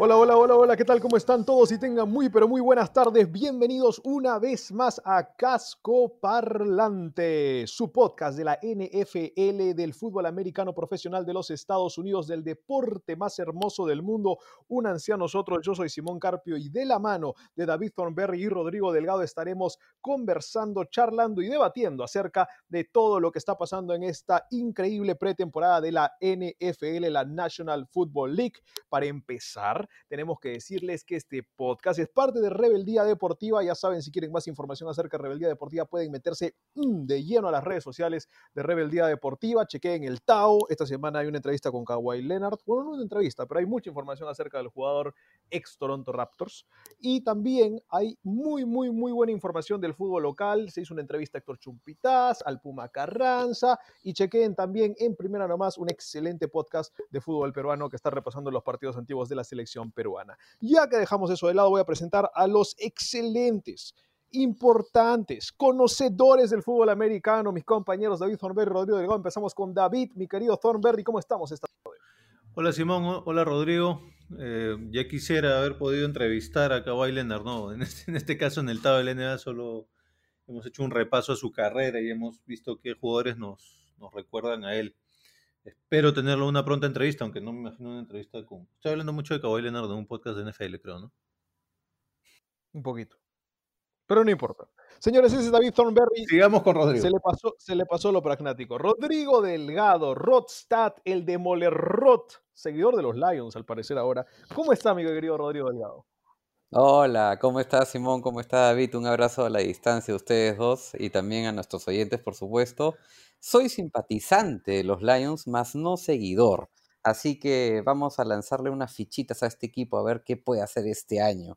Hola, hola, hola, hola, ¿qué tal? ¿Cómo están todos? Y tengan muy, pero muy buenas tardes. Bienvenidos una vez más a Casco Parlante, su podcast de la NFL del fútbol americano profesional de los Estados Unidos, del deporte más hermoso del mundo. Únanse a nosotros, yo soy Simón Carpio y de la mano de David Thornberry y Rodrigo Delgado estaremos conversando, charlando y debatiendo acerca de todo lo que está pasando en esta increíble pretemporada de la NFL, la National Football League. Para empezar, tenemos que decirles que este podcast es parte de Rebeldía Deportiva. Ya saben, si quieren más información acerca de Rebeldía Deportiva, pueden meterse mm, de lleno a las redes sociales de Rebeldía Deportiva. Chequeen el Tao. Esta semana hay una entrevista con Kawhi Leonard. Bueno, no una entrevista, pero hay mucha información acerca del jugador ex Toronto Raptors. Y también hay muy, muy, muy buena información del fútbol local. Se hizo una entrevista a Héctor Chumpitaz, al Puma Carranza. Y chequeen también en primera nomás un excelente podcast de fútbol peruano que está repasando los partidos antiguos de la selección peruana. Ya que dejamos eso de lado, voy a presentar a los excelentes, importantes, conocedores del fútbol americano, mis compañeros David Thornberry y Rodrigo Delgado. Empezamos con David, mi querido Thornberry, ¿cómo estamos esta tarde? Hola Simón, hola Rodrigo. Eh, ya quisiera haber podido entrevistar a Kawhi Leonard, no, en este, en este caso en el TAO del NBA solo hemos hecho un repaso a su carrera y hemos visto qué jugadores nos, recuerdan a él. Espero tenerlo una pronta entrevista, aunque no me imagino una entrevista con... Estoy hablando mucho de Kawhi Leonard en un podcast de NFL, creo, ¿no? Un poquito. Pero no importa. Señores, ese es David Thornberry. Sigamos con Rodrigo. Se le pasó, se le pasó lo pragmático. Rodrigo Delgado, Rodstad, el demoler Rod, seguidor de los Lions, al parecer ahora. ¿Cómo está, amigo querido Rodrigo Delgado? Hola, ¿cómo está Simón? ¿Cómo está David? Un abrazo a la distancia a ustedes dos y también a nuestros oyentes, por supuesto. Soy simpatizante de los Lions, más no seguidor. Así que vamos a lanzarle unas fichitas a este equipo a ver qué puede hacer este año.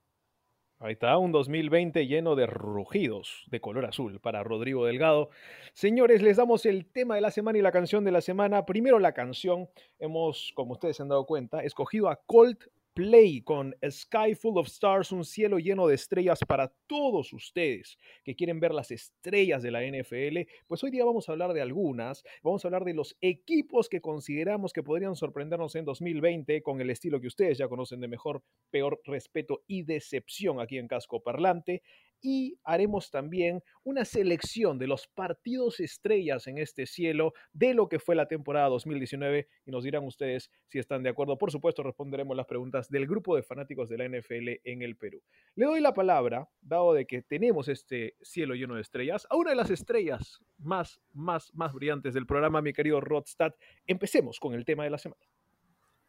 Ahí está, un 2020 lleno de rugidos de color azul para Rodrigo Delgado. Señores, les damos el tema de la semana y la canción de la semana. Primero la canción. Hemos, como ustedes se han dado cuenta, escogido a Colt Play con Sky Full of Stars, un cielo lleno de estrellas para todos ustedes que quieren ver las estrellas de la NFL. Pues hoy día vamos a hablar de algunas, vamos a hablar de los equipos que consideramos que podrían sorprendernos en 2020 con el estilo que ustedes ya conocen de mejor, peor, respeto y decepción aquí en Casco Parlante y haremos también una selección de los partidos estrellas en este cielo de lo que fue la temporada 2019 y nos dirán ustedes si están de acuerdo. Por supuesto, responderemos las preguntas del grupo de fanáticos de la NFL en el Perú. Le doy la palabra, dado de que tenemos este cielo lleno de estrellas, a una de las estrellas más, más, más brillantes del programa, mi querido Rodstad. Empecemos con el tema de la semana.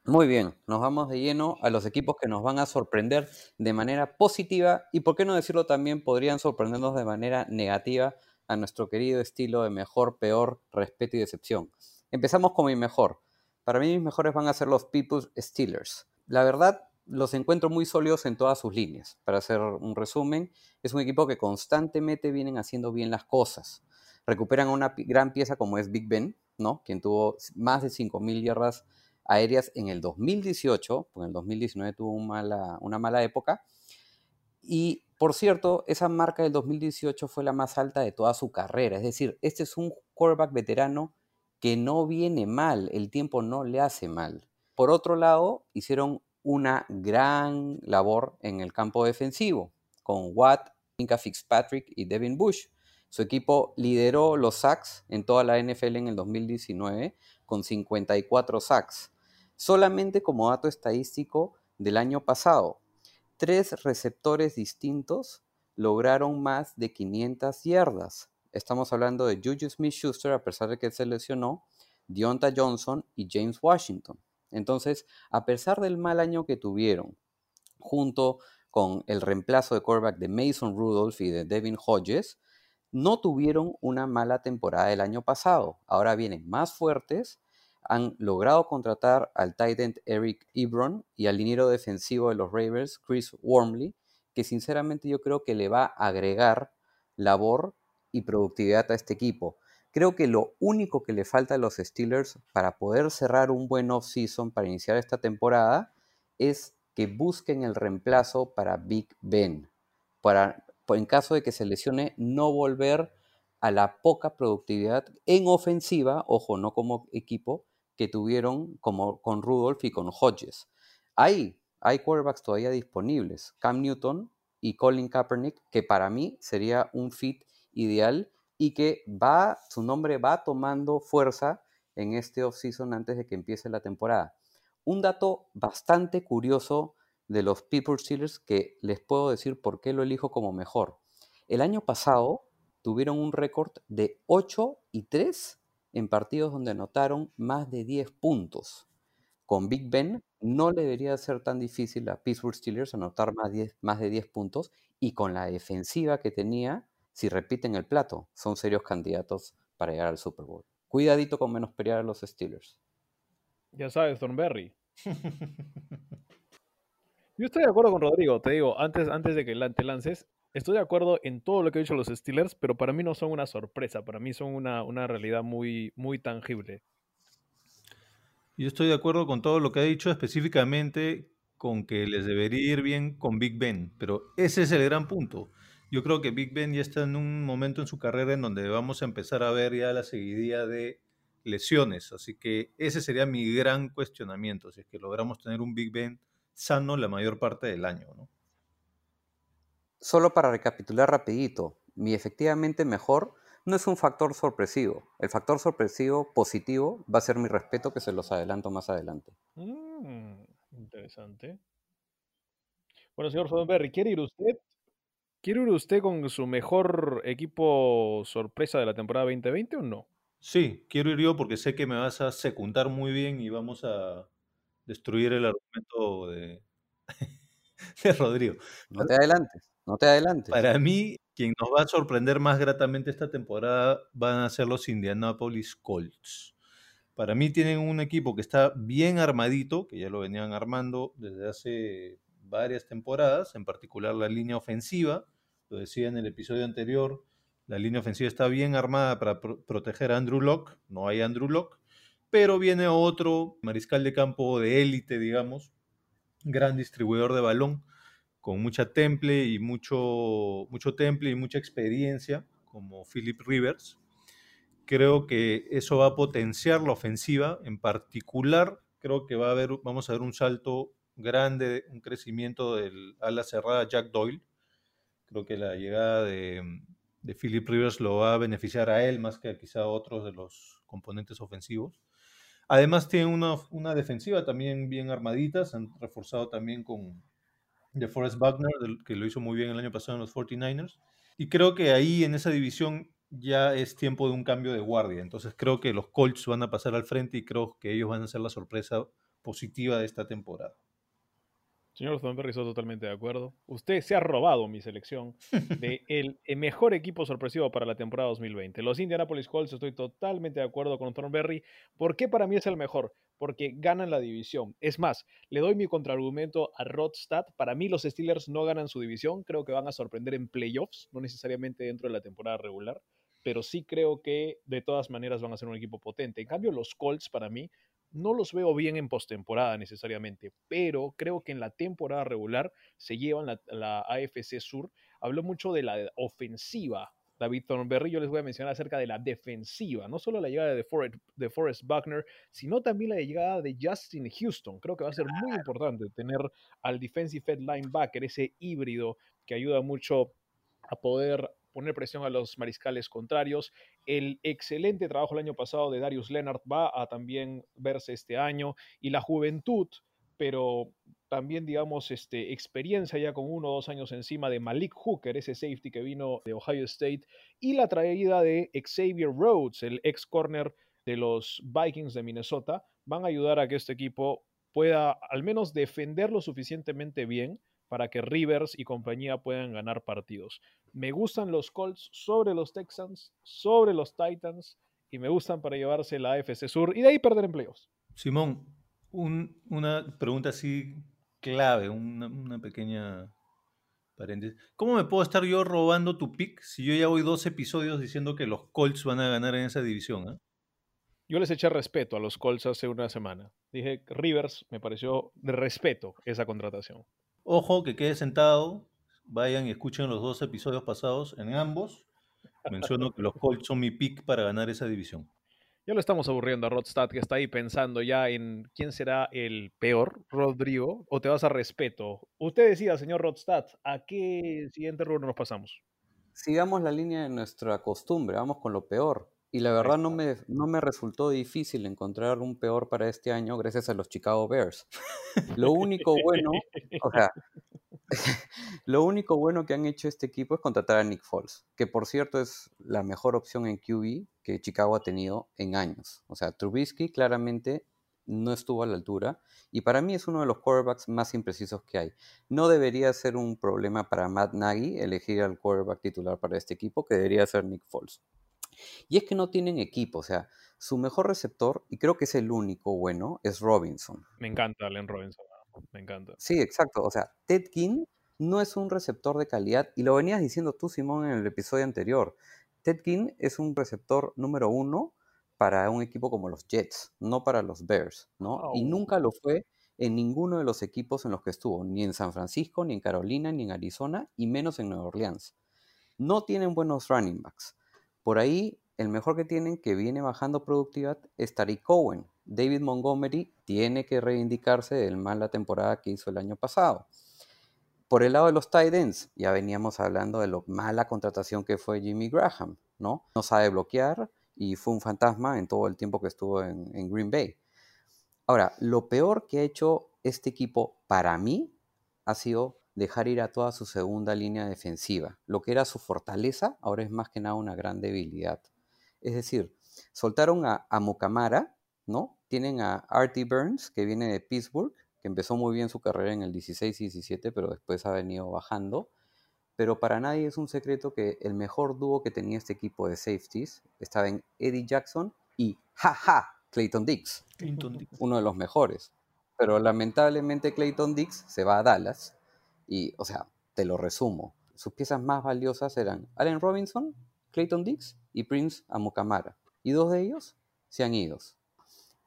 Muy bien, nos vamos de lleno a los equipos que nos van a sorprender de manera positiva y, por qué no decirlo también, podrían sorprendernos de manera negativa a nuestro querido estilo de mejor, peor, respeto y decepción. Empezamos con mi mejor. Para mí mis mejores van a ser los People's Steelers. La verdad, los encuentro muy sólidos en todas sus líneas. Para hacer un resumen, es un equipo que constantemente vienen haciendo bien las cosas. Recuperan una gran pieza como es Big Ben, ¿no? quien tuvo más de 5.000 yardas aéreas en el 2018, porque en el 2019 tuvo una mala época. Y por cierto, esa marca del 2018 fue la más alta de toda su carrera. Es decir, este es un quarterback veterano que no viene mal, el tiempo no le hace mal. Por otro lado, hicieron una gran labor en el campo defensivo con Watt, Inca Fitzpatrick y Devin Bush. Su equipo lideró los sacks en toda la NFL en el 2019 con 54 sacks. Solamente como dato estadístico del año pasado, tres receptores distintos lograron más de 500 yardas. Estamos hablando de Juju Smith-Schuster, a pesar de que se lesionó, Deonta Johnson y James Washington. Entonces, a pesar del mal año que tuvieron, junto con el reemplazo de quarterback de Mason Rudolph y de Devin Hodges, no tuvieron una mala temporada el año pasado. Ahora vienen más fuertes han logrado contratar al tight end Eric Ebron y al liniero defensivo de los Ravens, Chris Wormley, que sinceramente yo creo que le va a agregar labor y productividad a este equipo. Creo que lo único que le falta a los Steelers para poder cerrar un buen off-season para iniciar esta temporada es que busquen el reemplazo para Big Ben. Para, en caso de que se lesione, no volver a la poca productividad en ofensiva, ojo, no como equipo, que tuvieron como con Rudolph y con Hodges. Hay, hay quarterbacks todavía disponibles, Cam Newton y Colin Kaepernick, que para mí sería un fit ideal y que va, su nombre va tomando fuerza en este offseason antes de que empiece la temporada. Un dato bastante curioso de los People Steelers que les puedo decir por qué lo elijo como mejor. El año pasado tuvieron un récord de 8 y 3 en partidos donde anotaron más de 10 puntos. Con Big Ben no le debería ser tan difícil a Pittsburgh Steelers anotar más, más de 10 puntos y con la defensiva que tenía si repiten el plato, son serios candidatos para llegar al Super Bowl. Cuidadito con menospreciar a los Steelers. Ya sabes, Thornberry. Yo estoy de acuerdo con Rodrigo, te digo, antes, antes de que te lances, estoy de acuerdo en todo lo que han dicho los Steelers, pero para mí no son una sorpresa, para mí son una, una realidad muy, muy tangible. Yo estoy de acuerdo con todo lo que ha dicho, específicamente con que les debería ir bien con Big Ben, pero ese es el gran punto. Yo creo que Big Ben ya está en un momento en su carrera en donde vamos a empezar a ver ya la seguidilla de lesiones. Así que ese sería mi gran cuestionamiento, si es que logramos tener un Big Ben sano la mayor parte del año. ¿no? Solo para recapitular rapidito, mi efectivamente mejor no es un factor sorpresivo. El factor sorpresivo positivo va a ser mi respeto que se los adelanto más adelante. Mm, interesante. Bueno, señor Sodenberry, ¿quiere ir usted ¿Quiere ir usted con su mejor equipo sorpresa de la temporada 2020 o no? Sí, quiero ir yo porque sé que me vas a secundar muy bien y vamos a destruir el argumento de, Rodrigo. No te adelantes, no te adelantes. Para mí, quien nos va a sorprender más gratamente esta temporada van a ser los Indianapolis Colts. Para mí tienen un equipo que está bien armadito, que ya lo venían armando desde hace varias temporadas, en particular la línea ofensiva. Lo decía en el episodio anterior, la línea ofensiva está bien armada para proteger a Andrew Locke, no hay Andrew Locke, pero viene otro mariscal de campo de élite, digamos, gran distribuidor de balón, con mucha temple y mucho, mucho temple y mucha experiencia, como Philip Rivers. Creo que eso va a potenciar la ofensiva, en particular creo que va a haber, vamos a ver un salto grande, un crecimiento del ala cerrada Jack Doyle. Creo que la llegada de, Philip Rivers lo va a beneficiar a él más que a quizá a otros de los componentes ofensivos. Además tiene una, una defensiva también bien armadita, se han reforzado también con DeForest Wagner, que lo hizo muy bien el año pasado en los 49ers. Y creo que ahí en esa división ya es tiempo de un cambio de guardia. Entonces creo que los Colts van a pasar al frente y creo que ellos van a ser la sorpresa positiva de esta temporada. Señor Thornberry, estoy totalmente de acuerdo. Usted se ha robado mi selección de el, mejor equipo sorpresivo para la temporada 2020. Los Indianapolis Colts, estoy totalmente de acuerdo con Thornberry. ¿Por qué para mí es el mejor? Porque ganan la división. Es más, le doy mi contraargumento a Rodstad. Para mí los Steelers no ganan su división. Creo que van a sorprender en playoffs, no necesariamente dentro de la temporada regular. Pero sí creo que de todas maneras van a ser un equipo potente. En cambio, los Colts para mí no los veo bien en postemporada necesariamente, pero creo que en la temporada regular se llevan la, AFC Sur. Habló mucho de la ofensiva David Thornberry, yo les voy a mencionar acerca de la defensiva, no solo la llegada de Forrest, de Forrest Buckner, sino también la llegada de Justin Houston. Creo que va a ser muy importante tener al defensive head linebacker, ese híbrido que ayuda mucho a poder poner presión a los mariscales contrarios. El excelente trabajo el año pasado de Darius Leonard va a también verse este año y la juventud, pero también, digamos, este, experiencia ya con uno o dos años encima de Malik Hooker, ese safety que vino de Ohio State, y la traída de Xavier Rhodes, el ex corner de los Vikings de Minnesota, van a ayudar a que este equipo pueda al menos defender lo suficientemente bien para que Rivers y compañía puedan ganar partidos. Me gustan los Colts sobre los Texans, sobre los Titans y me gustan para llevarse la AFC Sur y de ahí perder empleos. Simón, una pregunta así clave, una, una, pequeña paréntesis. ¿Cómo me puedo estar yo robando tu pick si yo ya voy dos episodios diciendo que los Colts van a ganar en esa división? ¿eh? Yo les eché respeto a los Colts hace una semana. Dije, Rivers me pareció de respeto esa contratación. Ojo, que quede sentado, vayan y escuchen los dos episodios pasados en ambos. Menciono que los Colts son mi pick para ganar esa división. Ya lo estamos aburriendo a Rodstad, que está ahí pensando ya en quién será el peor, Rodrigo, o te vas a respeto. Usted decía, señor Rodstad, ¿a qué siguiente rubro nos pasamos? Sigamos la línea de nuestra costumbre, vamos con lo peor. Y la verdad no me, no me resultó difícil encontrar un peor para este año gracias a los Chicago Bears. Lo único bueno, o sea, lo único bueno que han hecho este equipo es contratar a Nick Foles, que por cierto es la mejor opción en QB que Chicago ha tenido en años. O sea, Trubisky claramente no estuvo a la altura y para mí es uno de los quarterbacks más imprecisos que hay. No debería ser un problema para Matt Nagy elegir al quarterback titular para este equipo, que debería ser Nick Foles. Y es que no tienen equipo, o sea, su mejor receptor, y creo que es el único bueno, es Robinson. Me encanta Allen Robinson. Me encanta. Sí, exacto. O sea, Ted King no es un receptor de calidad, y lo venías diciendo tú, Simón, en el episodio anterior. Ted King es un receptor número uno para un equipo como los Jets, no para los Bears, ¿no? Y nunca lo fue en ninguno de los equipos en los que estuvo, ni en San Francisco, ni en Carolina, ni en Arizona, y menos en Nueva Orleans. No tienen buenos running backs. Por ahí, el mejor que tienen, que viene bajando productividad, es Tariq Cohen, David Montgomery tiene que reivindicarse del mala temporada que hizo el año pasado. Por el lado de los tight ya veníamos hablando de lo mala contratación que fue Jimmy Graham, ¿no? No sabe bloquear y fue un fantasma en todo el tiempo que estuvo en Green Bay. Ahora, lo peor que ha hecho este equipo para mí ha sido dejar ir a toda su segunda línea defensiva. Lo que era su fortaleza ahora es más que nada una gran debilidad. Es decir, soltaron a, a Mukamara, ¿no? Tienen a Artie Burns, que viene de Pittsburgh, que empezó muy bien su carrera en el 16 y 17, pero después ha venido bajando. Pero para nadie es un secreto que el mejor dúo que tenía este equipo de safeties estaba en Eddie Jackson y jaja, Clayton Dix, Clayton Dix. uno de los mejores. Pero lamentablemente Clayton Dix se va a Dallas y, o sea, te lo resumo. Sus piezas más valiosas eran Allen Robinson, Clayton Dix y Prince Amukamara. Y dos de ellos se han ido.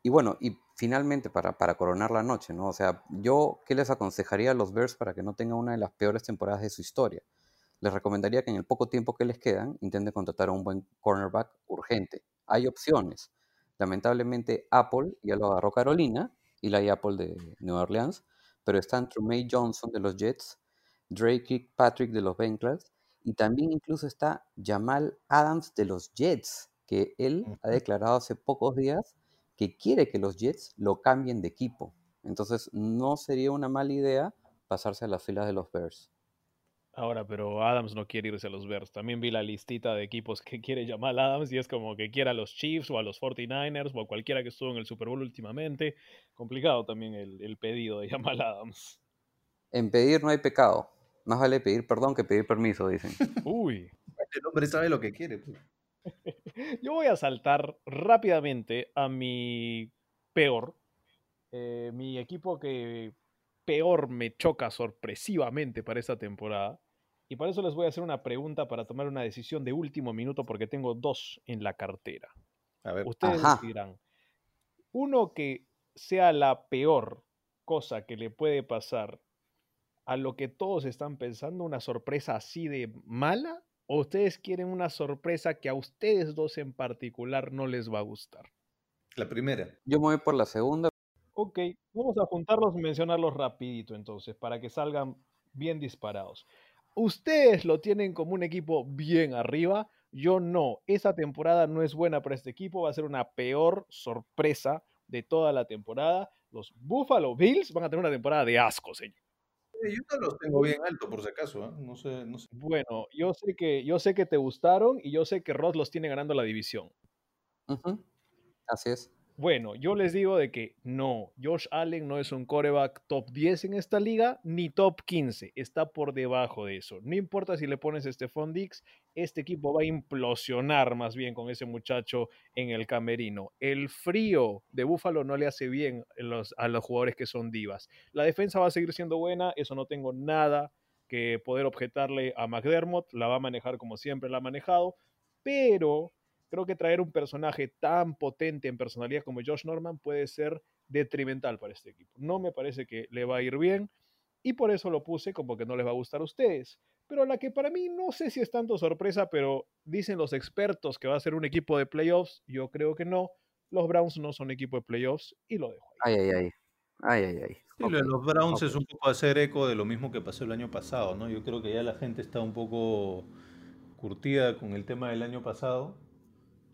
Y bueno, y finalmente para, para coronar la noche, ¿no? O sea, yo, ¿qué les aconsejaría a los Bears para que no tengan una de las peores temporadas de su historia? Les recomendaría que en el poco tiempo que les quedan intenten contratar a un buen cornerback urgente. Hay opciones. Lamentablemente Apple ya lo agarró Carolina y la Apple de Nueva Orleans, pero están Trumay Johnson de los Jets, Drake Patrick de los Bengals y también incluso está Jamal Adams de los Jets, que él ha declarado hace pocos días que quiere que los Jets lo cambien de equipo. Entonces no sería una mala idea pasarse a las filas de los Bears. Ahora, pero Adams no quiere irse a los Bears. También vi la listita de equipos que quiere llamar Adams y es como que quiera a los Chiefs o a los 49ers o a cualquiera que estuvo en el Super Bowl últimamente. Complicado también el, el pedido de Jamal Adams. En pedir no hay pecado. Más vale pedir perdón que pedir permiso, dicen. Uy. El hombre sabe lo que quiere. Pues. Yo voy a saltar rápidamente a mi peor. Eh, mi equipo que peor me choca sorpresivamente para esta temporada. Y para eso les voy a hacer una pregunta para tomar una decisión de último minuto porque tengo dos en la cartera. A ver. Ustedes Ajá. dirán, uno que sea la peor cosa que le puede pasar a lo que todos están pensando, una sorpresa así de mala, o ustedes quieren una sorpresa que a ustedes dos en particular no les va a gustar. La primera. Yo me voy por la segunda. Ok, vamos a juntarlos y mencionarlos rapidito entonces, para que salgan bien disparados. Ustedes lo tienen como un equipo bien arriba, yo no. Esa temporada no es buena para este equipo, va a ser una peor sorpresa de toda la temporada. Los Buffalo Bills van a tener una temporada de asco, señor. Yo no los tengo bien alto, por si acaso. ¿eh? No sé, no sé. Bueno, yo sé que yo sé que te gustaron y yo sé que Ross los tiene ganando la división. Así es. Bueno, yo les digo de que no, Josh Allen no es un coreback top 10 en esta liga, ni top 15, está por debajo de eso. No importa si le pones a Stephon Dix, este equipo va a implosionar más bien con ese muchacho en el camerino. El frío de Búfalo no le hace bien a los jugadores que son divas. La defensa va a seguir siendo buena, eso no tengo nada que poder objetarle a McDermott, la va a manejar como siempre la ha manejado, pero creo que traer un personaje tan potente en personalidad como Josh Norman puede ser detrimental para este equipo. No me parece que le va a ir bien y por eso lo puse como que no les va a gustar a ustedes. Pero la que para mí no sé si es tanto sorpresa, pero dicen los expertos que va a ser un equipo de playoffs, yo creo que no. Los Browns no son equipo de playoffs y lo dejo ahí. Ay, ay, ay. Ay, ay, ay. los Browns es un poco hacer eco de lo mismo que pasó el año pasado, ¿no? Yo creo que ya la gente está un poco curtida con el tema del año pasado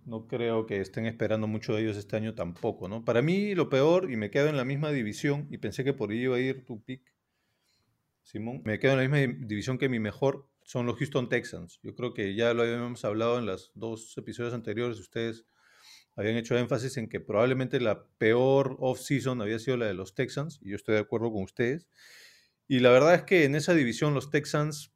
no creo que estén esperando mucho de ellos este año tampoco, ¿no? Para mí lo peor, y me quedo en la misma división, y pensé que por ahí iba a ir tu pick, Simón, me quedo en la misma división que mi mejor, son los Houston Texans. Yo creo que ya lo habíamos hablado en los dos episodios anteriores, ustedes habían hecho énfasis en que probablemente la peor off-season había sido la de los Texans, y yo estoy de acuerdo con ustedes. Y la verdad es que en esa división los Texans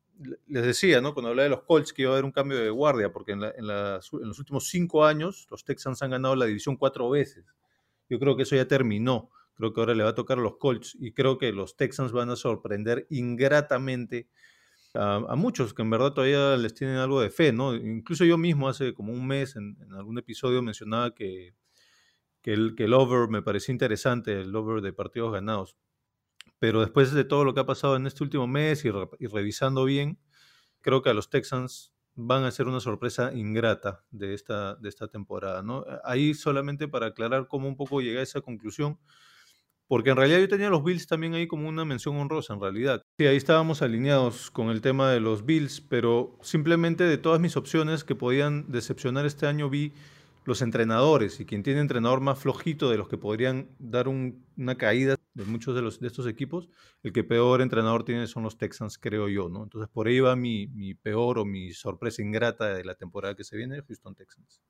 les decía, ¿no? Cuando hablaba de los Colts que iba a haber un cambio de guardia, porque en, los últimos cinco años los Texans han ganado la división cuatro veces. Yo creo que eso ya terminó. Creo que ahora le va a tocar a los Colts y creo que los Texans van a sorprender ingratamente a, muchos que en verdad todavía les tienen algo de fe, ¿no? Incluso yo mismo hace como un mes en, algún episodio mencionaba que, el, que el over me parecía interesante, el over de partidos ganados pero después de todo lo que ha pasado en este último mes y, revisando bien, creo que a los Texans van a ser una sorpresa ingrata de esta, de esta temporada. ¿no? Ahí solamente para aclarar cómo un poco llegué a esa conclusión, porque en realidad yo tenía los Bills también ahí como una mención honrosa, en realidad. Sí, ahí estábamos alineados con el tema de los Bills, pero simplemente de todas mis opciones que podían decepcionar este año vi los entrenadores y quien tiene entrenador más flojito de los que podrían dar una caída de muchos de, los, de estos equipos, el que peor entrenador tiene son los Texans, creo yo, ¿no? Entonces por ahí va mi, mi peor o mi sorpresa ingrata de la temporada que se viene, Houston Texans.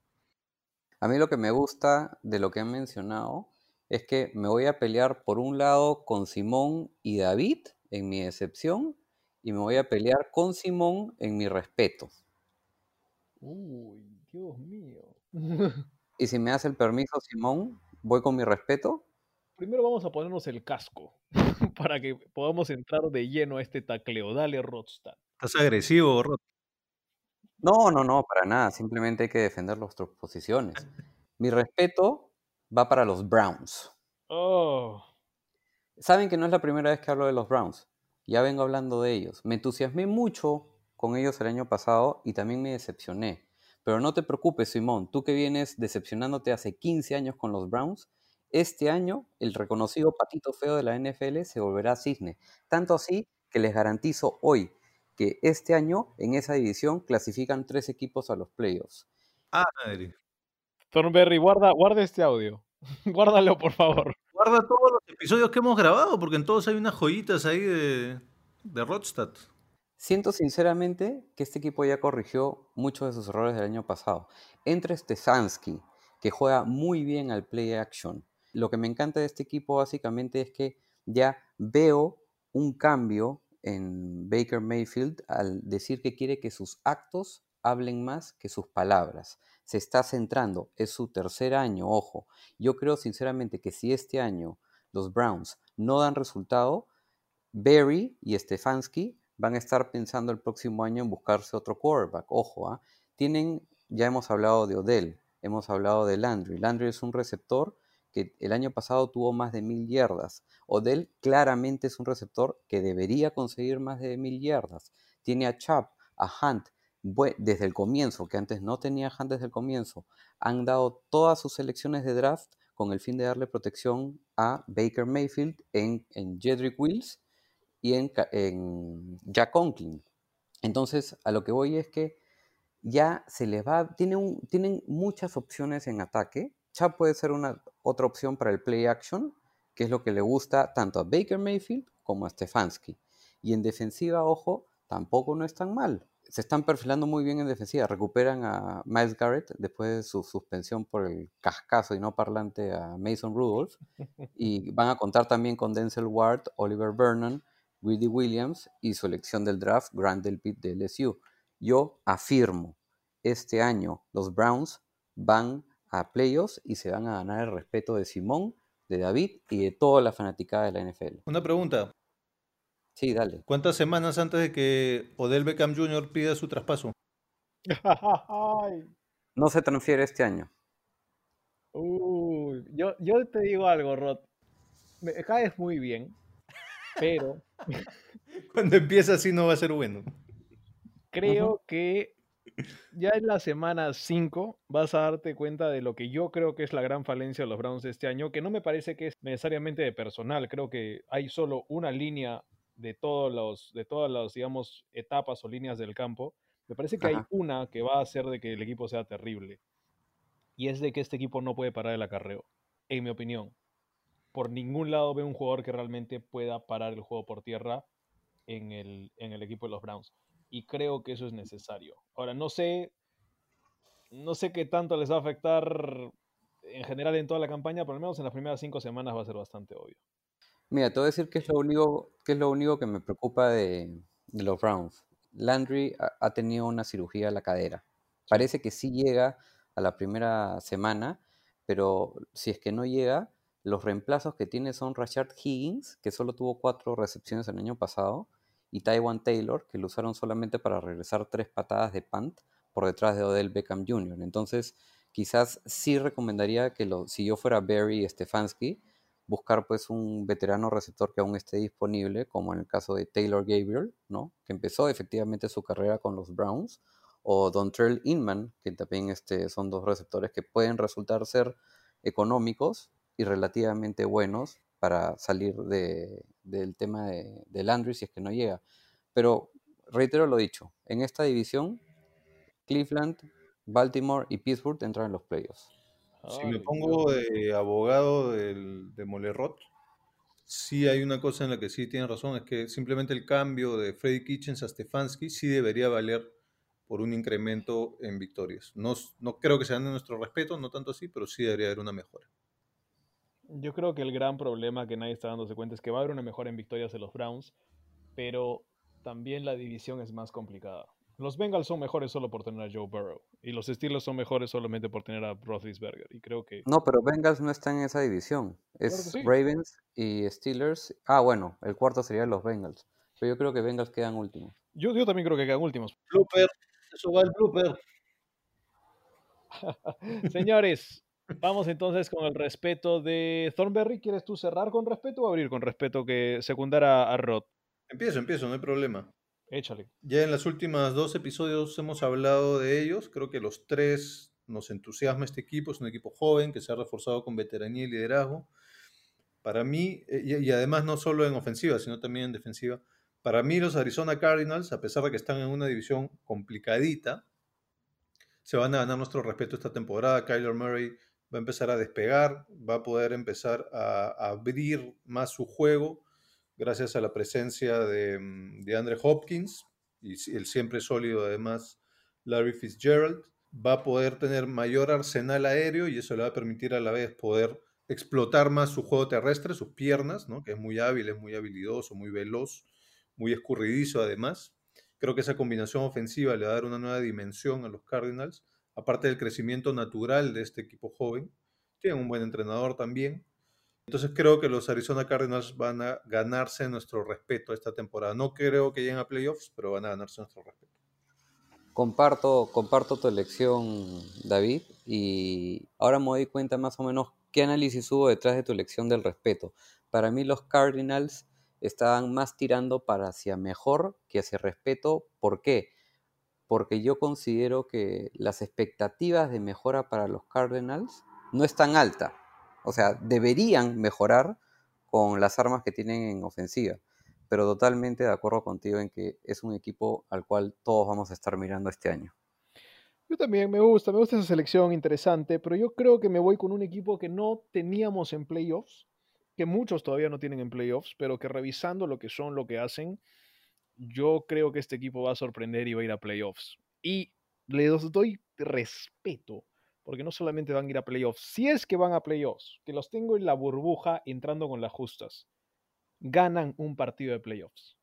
A mí lo que me gusta de lo que han mencionado es que me voy a pelear por un lado con Simón y David en mi excepción y me voy a pelear con Simón en mi respeto. Uy, Dios mío. y si me hace el permiso, Simón, voy con mi respeto primero vamos a ponernos el casco para que podamos entrar de lleno a este tacleo. Dale, Rodstad. ¿Estás agresivo, Rod? No, no, no, para nada. Simplemente hay que defender nuestras posiciones. Mi respeto va para los Browns. Oh. Saben que no es la primera vez que hablo de los Browns. Ya vengo hablando de ellos. Me entusiasmé mucho con ellos el año pasado y también me decepcioné. Pero no te preocupes, Simón. Tú que vienes decepcionándote hace 15 años con los Browns, este año, el reconocido patito feo de la NFL se volverá cisne. Tanto así que les garantizo hoy que este año en esa división clasifican tres equipos a los playoffs. Ah, madre. Thornberry, guarda, guarda este audio. Guárdalo, por favor. Guarda todos los episodios que hemos grabado, porque en todos hay unas joyitas ahí de, de Rodstad. Siento sinceramente que este equipo ya corrigió muchos de sus errores del año pasado. Entre Stefanski, que juega muy bien al play action, lo que me encanta de este equipo básicamente es que ya veo un cambio en Baker Mayfield al decir que quiere que sus actos hablen más que sus palabras. Se está centrando, es su tercer año, ojo. Yo creo sinceramente que si este año los Browns no dan resultado, Barry y Stefanski van a estar pensando el próximo año en buscarse otro quarterback. Ojo, ¿ah? tienen, ya hemos hablado de Odell, hemos hablado de Landry. Landry es un receptor que el año pasado tuvo más de mil yardas. Odell claramente es un receptor que debería conseguir más de mil yardas. Tiene a Chubb, a Hunt, desde el comienzo, que antes no tenía Hunt desde el comienzo. Han dado todas sus selecciones de draft con el fin de darle protección a Baker Mayfield en, en Jedrick Wills y en, en Jack Conklin. Entonces, a lo que voy es que ya se les va, tienen, tienen muchas opciones en ataque Chap puede ser una otra opción para el play action, que es lo que le gusta tanto a Baker Mayfield como a Stefanski. Y en defensiva, ojo, tampoco no es tan mal. se están perfilando muy bien en defensiva. Recuperan a Miles Garrett después de su suspensión por el cascazo y no parlante a Mason Rudolph. Y van a contar también con Denzel Ward, Oliver Vernon, Willie Williams y su elección del draft, Grant Delpit de LSU. Yo afirmo, este año los Browns van a playoffs y se van a ganar el respeto de Simón, de David y de toda la fanaticada de la NFL. Una pregunta. Sí, dale. ¿Cuántas semanas antes de que Odell Beckham Jr. pida su traspaso? No se transfiere este año. Uy, yo, yo te digo algo, Rod. Me caes muy bien, pero Cuando empieza así no va a ser bueno. creo que ya en la semana 5 vas a darte cuenta de lo que yo creo que es la gran falencia de los Browns de este año, que no me parece que es necesariamente de personal, creo que hay solo una línea de todos los, de todas las, digamos, etapas o líneas del campo. Me parece que hay una que va a hacer de que el equipo sea terrible. Y es de que este equipo no puede parar el acarreo, en mi opinión. Por ningún lado veo un jugador que realmente pueda parar el juego por tierra en el, en el equipo de los Browns. Y creo que eso es necesario. Ahora, no sé, no sé qué tanto les va a afectar en general en toda la campaña, pero al menos en las primeras cinco semanas va a ser bastante obvio. Mira, te voy a decir qué es lo único, qué es lo único que me preocupa de, de los Browns. Landry ha, ha tenido una cirugía a la cadera. Parece que sí llega a la primera semana, pero si es que no llega, los reemplazos que tiene son Rashard Higgins, que solo tuvo cuatro recepciones el año pasado, y Taiwan Taylor, que lo usaron solamente para regresar tres patadas de punt por detrás de Odell Beckham Jr. Entonces, quizás sí recomendaría que lo, si yo fuera Barry Stefanski, buscar pues un veterano receptor que aún esté disponible, como en el caso de Taylor Gabriel, ¿no? Que empezó efectivamente su carrera con los Browns, o Dontrell Inman, que también este, son dos receptores que pueden resultar ser económicos y relativamente buenos para salir de- del tema de, de Landry si es que no llega. Pero reitero lo dicho, en esta división, Cleveland, Baltimore y Pittsburgh entran en los playoffs. Si me pongo de abogado del, de Molerot, sí hay una cosa en la que sí tienen razón, es que simplemente el cambio de Freddy Kitchens a Stefanski sí debería valer por un incremento en victorias. No, no creo que sean de nuestro respeto, no tanto así, pero sí debería haber una mejora. Yo creo que el gran problema que nadie está dándose cuenta es que va a haber una mejora en victorias de los Browns, pero también la división es más complicada. Los Bengals son mejores solo por tener a Joe Burrow y los Steelers son mejores solamente por tener a Roethlisberger y creo que No, pero Bengals no está en esa división. Es sí. Ravens y Steelers. Ah, bueno, el cuarto sería los Bengals. Pero yo creo que Bengals quedan últimos. yo, yo también creo que quedan últimos. Blooper, eso va el blooper. Señores, vamos entonces con el respeto de Thornberry. ¿Quieres tú cerrar con respeto o abrir con respeto que secundar a, a Rod? Empiezo, empiezo, no hay problema. Échale. Ya en los últimos dos episodios hemos hablado de ellos. Creo que los tres nos entusiasma este equipo. Es un equipo joven que se ha reforzado con veteranía y liderazgo. Para mí, eh, y, y además no solo en ofensiva, sino también en defensiva. Para mí los Arizona Cardinals, a pesar de que están en una división complicadita, se van a ganar nuestro respeto esta temporada. Kyler Murray va a empezar a despegar, va a poder empezar a, abrir más su juego gracias a la presencia de, mm, de Andre Hopkins y el siempre sólido además Larry Fitzgerald. Va a poder tener mayor arsenal aéreo y eso le va a permitir a la vez poder explotar más su juego terrestre, sus piernas, ¿no? que es muy hábil, es muy habilidoso, muy veloz, muy escurridizo además. Creo que esa combinación ofensiva le va a dar una nueva dimensión a los Cardinals, aparte del crecimiento natural de este equipo joven. Tienen un buen entrenador también. Entonces creo que los Arizona Cardinals van a ganarse nuestro respeto esta temporada. No creo que lleguen a playoffs, pero van a ganarse nuestro respeto. Comparto, comparto tu elección, David, y ahora me doy cuenta más o menos qué análisis hubo detrás de tu elección del respeto. Para mí los Cardinals estaban más tirando para hacia mejor que hacia respeto. ¿Por qué? Porque yo considero que las expectativas de mejora para los Cardinals no están altas. O sea, deberían mejorar con las armas que tienen en ofensiva pero totalmente de acuerdo contigo en que es un equipo al cual todos vamos a estar mirando este año. Yo también me gusta, me gusta esa selección interesante, pero yo creo que me voy con un equipo que no teníamos en playoffs, que muchos todavía no tienen en playoffs, pero que revisando lo que son, lo que hacen, yo creo que este equipo va a sorprender y va a ir a playoffs. Y les doy respeto, porque no solamente van a ir a playoffs, si es que van a playoffs, que los tengo en la burbuja entrando con las justas, ganan un partido de playoffs.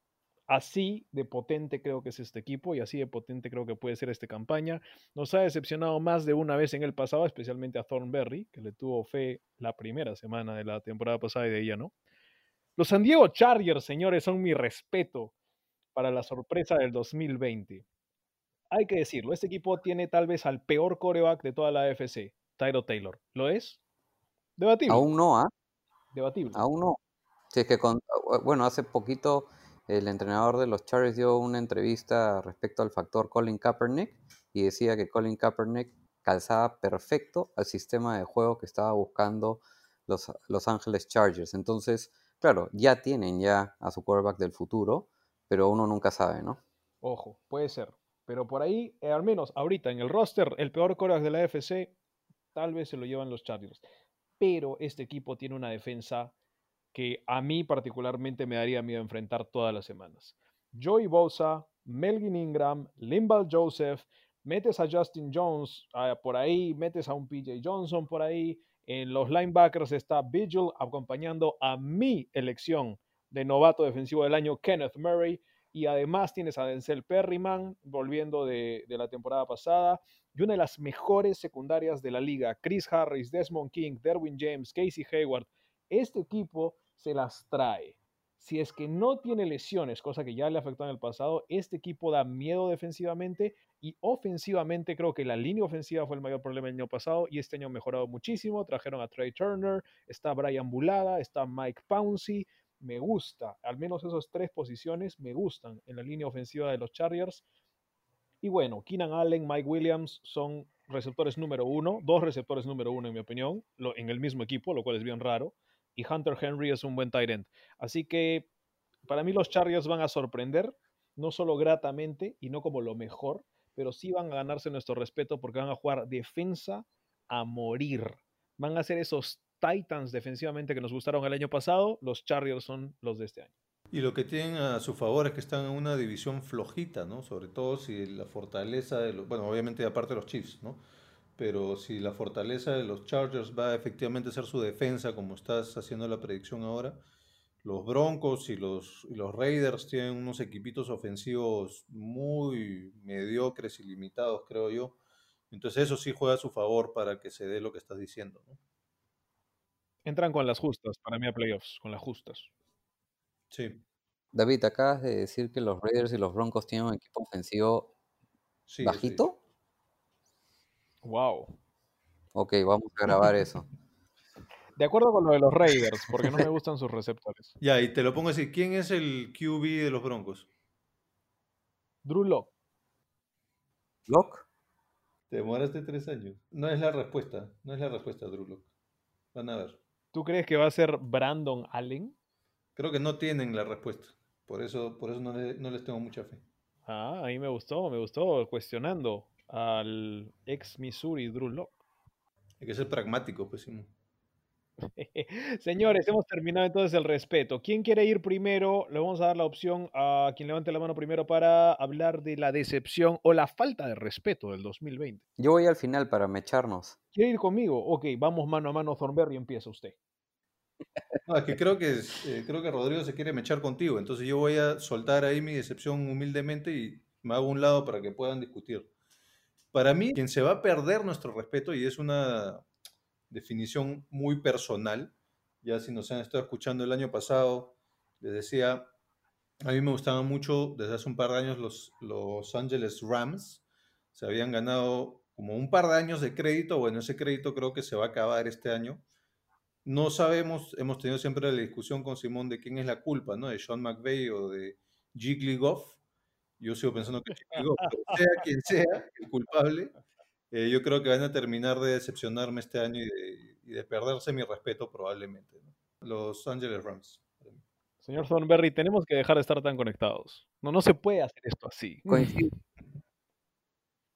Así de potente creo que es este equipo y así de potente creo que puede ser esta campaña. Nos ha decepcionado más de una vez en el pasado, especialmente a Thornberry, que le tuvo fe la primera semana de la temporada pasada y de ella no. Los San Diego Chargers, señores, son mi respeto para la sorpresa del 2020. Hay que decirlo, este equipo tiene tal vez al peor coreback de toda la AFC, Tyro Taylor. ¿Lo es? Debatible. Aún no, ¿ah? Debatible. Aún no. Si es que, con, bueno, hace poquito el entrenador de los Chargers dio una entrevista respecto al factor Colin Kaepernick y decía que Colin Kaepernick calzaba perfecto al sistema de juego que estaba buscando los Los Angeles Chargers. Entonces, claro, ya tienen ya a su quarterback del futuro, pero uno nunca sabe, ¿no? Ojo, puede ser. Pero por ahí, eh, al menos ahorita en el roster, el peor quarterback de la AFC, tal vez se lo llevan los Chargers. Pero este equipo tiene una defensa que a mí particularmente me daría miedo enfrentar todas las semanas. Joey Bosa, Melvin Ingram, Limbal Joseph, metes a Justin Jones ah, por ahí, metes a un PJ Johnson por ahí. En los linebackers está Vigil acompañando a mi elección de novato defensivo del año, Kenneth Murray. Y además tienes a Denzel Perryman, volviendo de, la temporada pasada. Y una de las mejores secundarias de la liga, Chris Harris, Desmond King, Derwin James, Casey Hayward. Este equipo se las trae. Si es que no tiene lesiones, cosa que ya le afectó en el pasado, este equipo da miedo defensivamente y ofensivamente creo que la línea ofensiva fue el mayor problema el año pasado y este año ha mejorado muchísimo. Trajeron a Trey Turner, está Brian Bulada, está Mike Pouncey. Me gusta, al menos esas tres posiciones me gustan en la línea ofensiva de los Chargers. Y bueno, Keenan Allen, Mike Williams son receptores número uno, dos receptores número uno en mi opinión, en el mismo equipo, lo cual es bien raro y Hunter Henry es un buen tight end. Así que para mí los Chargers van a sorprender, no solo gratamente y no como lo mejor, pero sí van a ganarse nuestro respeto porque van a jugar defensa a morir. Van a ser esos Titans defensivamente que nos gustaron el año pasado, los Chargers son los de este año. Y lo que tienen a su favor es que están en una división flojita, ¿no? Sobre todo si la fortaleza de los, bueno, obviamente aparte de los Chiefs, ¿no? pero si la fortaleza de los Chargers va efectivamente a ser su defensa, como estás haciendo la predicción ahora, los Broncos y los, y los Raiders tienen unos equipitos ofensivos muy mediocres y limitados, creo yo. Entonces eso sí juega a su favor para que se dé lo que estás diciendo. ¿no? Entran con las justas, para mí a playoffs, con las justas. Sí. David, acabas de decir que los Raiders y los Broncos tienen un equipo ofensivo sí, bajito. Sí. Wow. Ok, vamos a grabar eso. De acuerdo con lo de los Raiders, porque no me gustan sus receptores. Ya, y te lo pongo así. ¿Quién es el QB de los Broncos? Drew Locke. ¿Locke? Te demoraste tres años. No es la respuesta. No es la respuesta, Drew Locke. Van a ver. ¿Tú crees que va a ser Brandon Allen? Creo que no tienen la respuesta. Por eso, por eso no, le, no les tengo mucha fe. Ah, a mí me gustó, me gustó cuestionando al ex Missouri Drew Locke. Hay que ser pragmático, pues. Sí. Señores, hemos terminado entonces el respeto. ¿Quién quiere ir primero? Le vamos a dar la opción a quien levante la mano primero para hablar de la decepción o la falta de respeto del 2020. Yo voy al final para mecharnos. ¿Quiere ir conmigo? Ok, vamos mano a mano, Thornberry, empieza usted. No, es que creo que, eh, creo que Rodrigo se quiere mechar contigo, entonces yo voy a soltar ahí mi decepción humildemente y me hago a un lado para que puedan discutir. Para mí, quien se va a perder nuestro respeto, y es una definición muy personal, ya si nos han estado escuchando el año pasado, les decía, a mí me gustaban mucho desde hace un par de años los Los Angeles Rams, se habían ganado como un par de años de crédito, bueno, ese crédito creo que se va a acabar este año. No sabemos, hemos tenido siempre la discusión con Simón de quién es la culpa, ¿no? De Sean McVay o de Jiggly Goff. Yo sigo pensando que Chicago, sea quien sea el culpable, eh, yo creo que van a terminar de decepcionarme este año y de, y de perderse mi respeto probablemente. ¿no? Los Angeles Rams. Señor Thornberry, tenemos que dejar de estar tan conectados. No, no se puede hacer esto así. Coincido.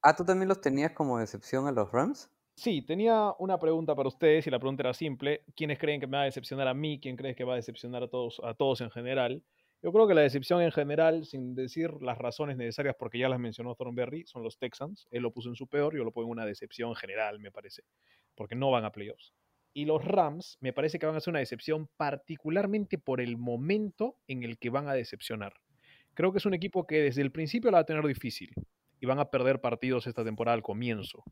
Ah, ¿tú también los tenías como decepción a los Rams? Sí, tenía una pregunta para ustedes y la pregunta era simple. ¿Quiénes creen que me va a decepcionar a mí? ¿Quién cree que va a decepcionar a todos, a todos en general? Yo creo que la decepción en general, sin decir las razones necesarias, porque ya las mencionó Thornberry, son los Texans. Él lo puso en su peor, yo lo pongo en una decepción general, me parece, porque no van a playoffs. Y los Rams me parece que van a ser una decepción particularmente por el momento en el que van a decepcionar. Creo que es un equipo que desde el principio la va a tener difícil y van a perder partidos esta temporada al comienzo.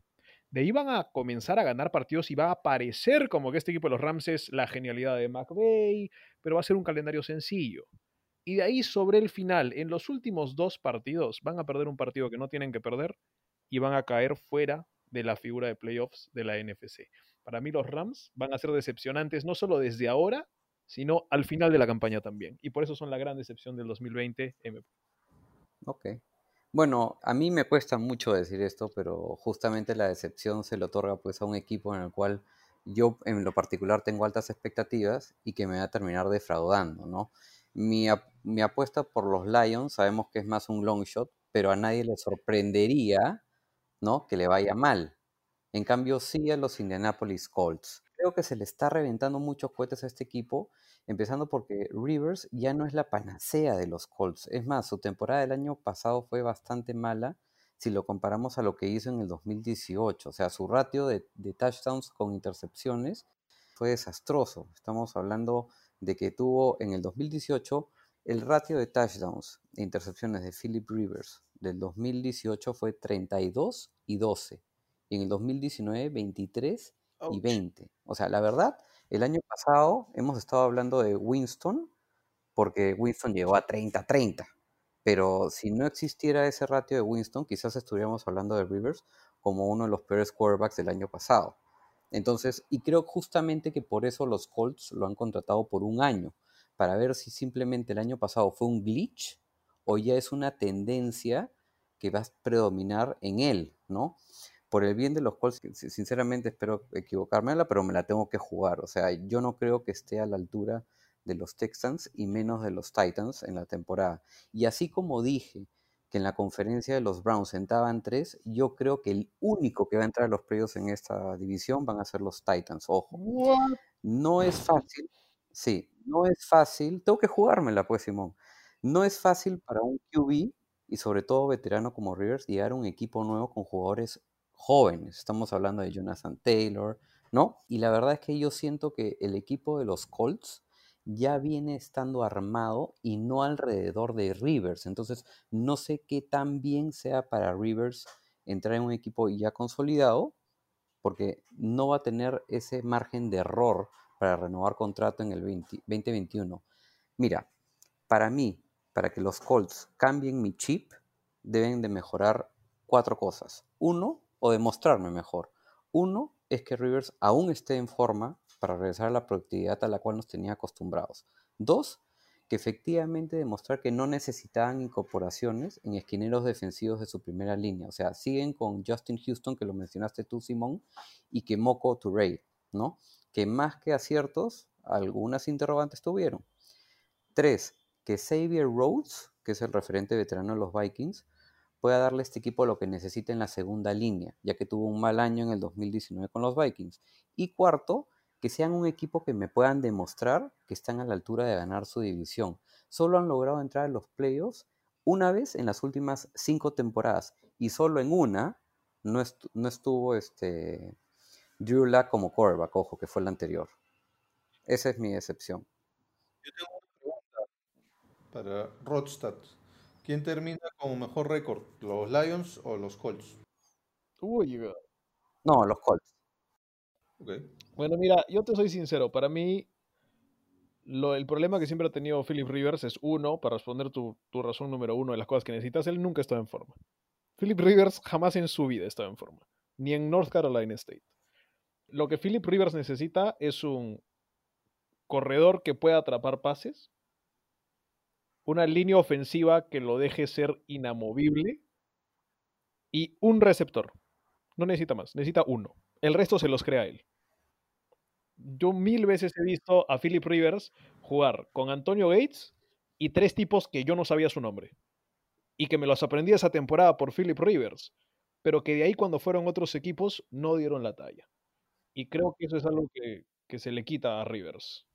De ahí van a comenzar a ganar partidos y va a parecer como que este equipo de los Rams es la genialidad de McVay, pero va a ser un calendario sencillo. Y de ahí sobre el final, en los últimos dos partidos, van a perder un partido que no tienen que perder y van a caer fuera de la figura de playoffs de la NFC. Para mí los Rams van a ser decepcionantes no solo desde ahora, sino al final de la campaña también. Y por eso son la gran decepción del 2020 MP. Ok. Bueno, a mí me cuesta mucho decir esto, pero justamente la decepción se le otorga pues a un equipo en el cual yo en lo particular tengo altas expectativas y que me va a terminar defraudando, ¿no? Mi, mi apuesta por los Lions, sabemos que es más un long shot, pero a nadie le sorprendería, ¿no? Que le vaya mal. En cambio, sí a los Indianapolis Colts. Creo que se le está reventando muchos cohetes a este equipo, empezando porque Rivers ya no es la panacea de los Colts. Es más, su temporada del año pasado fue bastante mala si lo comparamos a lo que hizo en el 2018. O sea, su ratio de, de touchdowns con intercepciones fue desastroso. Estamos hablando de que tuvo en el 2018 el ratio de touchdowns e intercepciones de Philip Rivers del 2018 fue 32 y 12. Y en el 2019, 23 y 20. O sea, la verdad, el año pasado hemos estado hablando de Winston, porque Winston llegó a 30-30. Pero si no existiera ese ratio de Winston, quizás estuviéramos hablando de Rivers como uno de los peores quarterbacks del año pasado. Entonces, y creo justamente que por eso los Colts lo han contratado por un año, para ver si simplemente el año pasado fue un glitch o ya es una tendencia que va a predominar en él, ¿no? Por el bien de los Colts, sinceramente espero equivocármela, pero me la tengo que jugar. O sea, yo no creo que esté a la altura de los Texans y menos de los Titans en la temporada. Y así como dije que en la conferencia de los Browns sentaban tres, yo creo que el único que va a entrar a los playoffs en esta división van a ser los Titans. Ojo. No es fácil. Sí, no es fácil. Tengo que jugármela, pues, Simón. No es fácil para un QB y sobre todo veterano como Rivers llegar a un equipo nuevo con jugadores jóvenes. Estamos hablando de Jonathan Taylor, ¿no? Y la verdad es que yo siento que el equipo de los Colts ya viene estando armado y no alrededor de Rivers. Entonces, no sé qué tan bien sea para Rivers entrar en un equipo ya consolidado, porque no va a tener ese margen de error para renovar contrato en el 2021. Mira, para mí, para que los Colts cambien mi chip, deben de mejorar cuatro cosas. Uno, o demostrarme mejor. Uno es que Rivers aún esté en forma para regresar a la productividad a la cual nos tenía acostumbrados. Dos, que efectivamente demostrar que no necesitaban incorporaciones en esquineros defensivos de su primera línea. O sea, siguen con Justin Houston, que lo mencionaste tú, Simón, y que Moco Touré, ¿no? Que más que aciertos, algunas interrogantes tuvieron. Tres, que Xavier Rhodes, que es el referente veterano de los Vikings, pueda darle a este equipo lo que necesita en la segunda línea, ya que tuvo un mal año en el 2019 con los Vikings. Y cuarto, que sean un equipo que me puedan demostrar que están a la altura de ganar su división. Solo han logrado entrar a los playoffs una vez en las últimas cinco temporadas y solo en una no, estuvo este Drew Luck como quarterback, ojo, que fue el anterior. Esa es mi excepción. Yo tengo una pregunta para Rodstad. ¿Quién termina como mejor récord? ¿Los Lions o los Colts? Uy, no, los Colts. Bueno, mira, yo te soy sincero. Para mí, el problema que siempre ha tenido Philip Rivers es uno, para responder tu, tu razón número uno de las cosas que necesitas, él nunca estaba en forma. Philip Rivers jamás en su vida estaba en forma, ni en North Carolina State. Lo que Philip Rivers necesita es un corredor que pueda atrapar pases, una línea ofensiva que lo deje ser inamovible y un receptor. No necesita más, necesita uno. El resto se los crea él. Yo mil veces he visto a Philip Rivers jugar con Antonio Gates y tres tipos que yo no sabía su nombre. Y que me los aprendí esa temporada por Philip Rivers. Pero que de ahí cuando fueron otros equipos no dieron la talla. Y creo que eso es algo que, que se le quita a Rivers.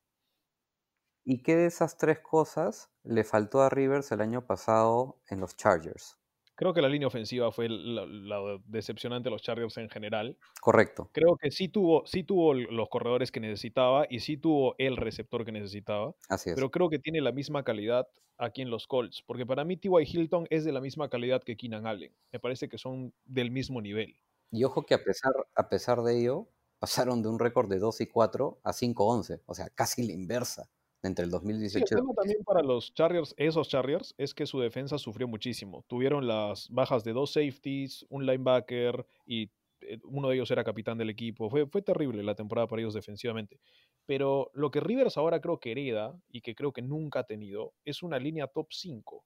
¿Y qué de esas tres cosas le faltó a Rivers el año pasado en los Chargers? Creo que la línea ofensiva fue la, la decepcionante de los Chargers en general. Correcto. Creo que sí tuvo, sí tuvo los corredores que necesitaba y sí tuvo el receptor que necesitaba. Así es. Pero creo que tiene la misma calidad aquí en los Colts. Porque para mí T.Y. Hilton es de la misma calidad que Keenan Allen. Me parece que son del mismo nivel. Y ojo que a pesar, a pesar de ello, pasaron de un récord de 2 y 4 a 5-11. O sea, casi la inversa entre el 2018 sí, el tema también para los Chargers, esos Chargers, es que su defensa sufrió muchísimo. Tuvieron las bajas de dos safeties, un linebacker y eh, uno de ellos era capitán del equipo. Fue, fue terrible la temporada para ellos defensivamente. Pero lo que Rivers ahora creo que hereda y que creo que nunca ha tenido es una línea top 5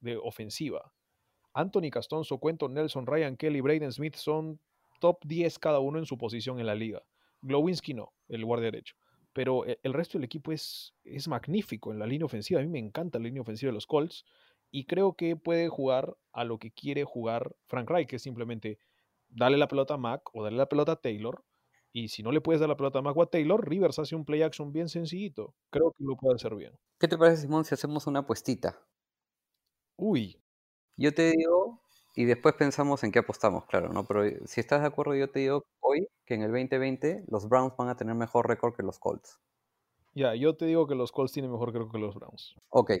de ofensiva. Anthony Castonzo, Cuento Nelson, Ryan Kelly, Braden Smith son top 10 cada uno en su posición en la liga. Glowinski no, el guardia derecho pero e, el resto del equipo es, es magnífico en la línea ofensiva. A mí me encanta la línea ofensiva de los Colts y creo que puede jugar a lo que quiere jugar Frank Reich, que es simplemente darle la pelota a Mac o darle la pelota a Taylor. Y si no le puedes dar la pelota a Mac o a Taylor, Rivers hace un play action bien sencillito. Creo que lo puede hacer bien. ¿Qué te parece, Simón, si hacemos una apuestita? Uy. Yo te digo, y después pensamos en qué apostamos, claro, ¿no? Pero eh, si estás de acuerdo, yo te digo hoy que en el 2020 los Browns van a tener mejor récord que los Colts. Ya, yo te digo que los Colts tienen mejor récord que los Browns. Ok.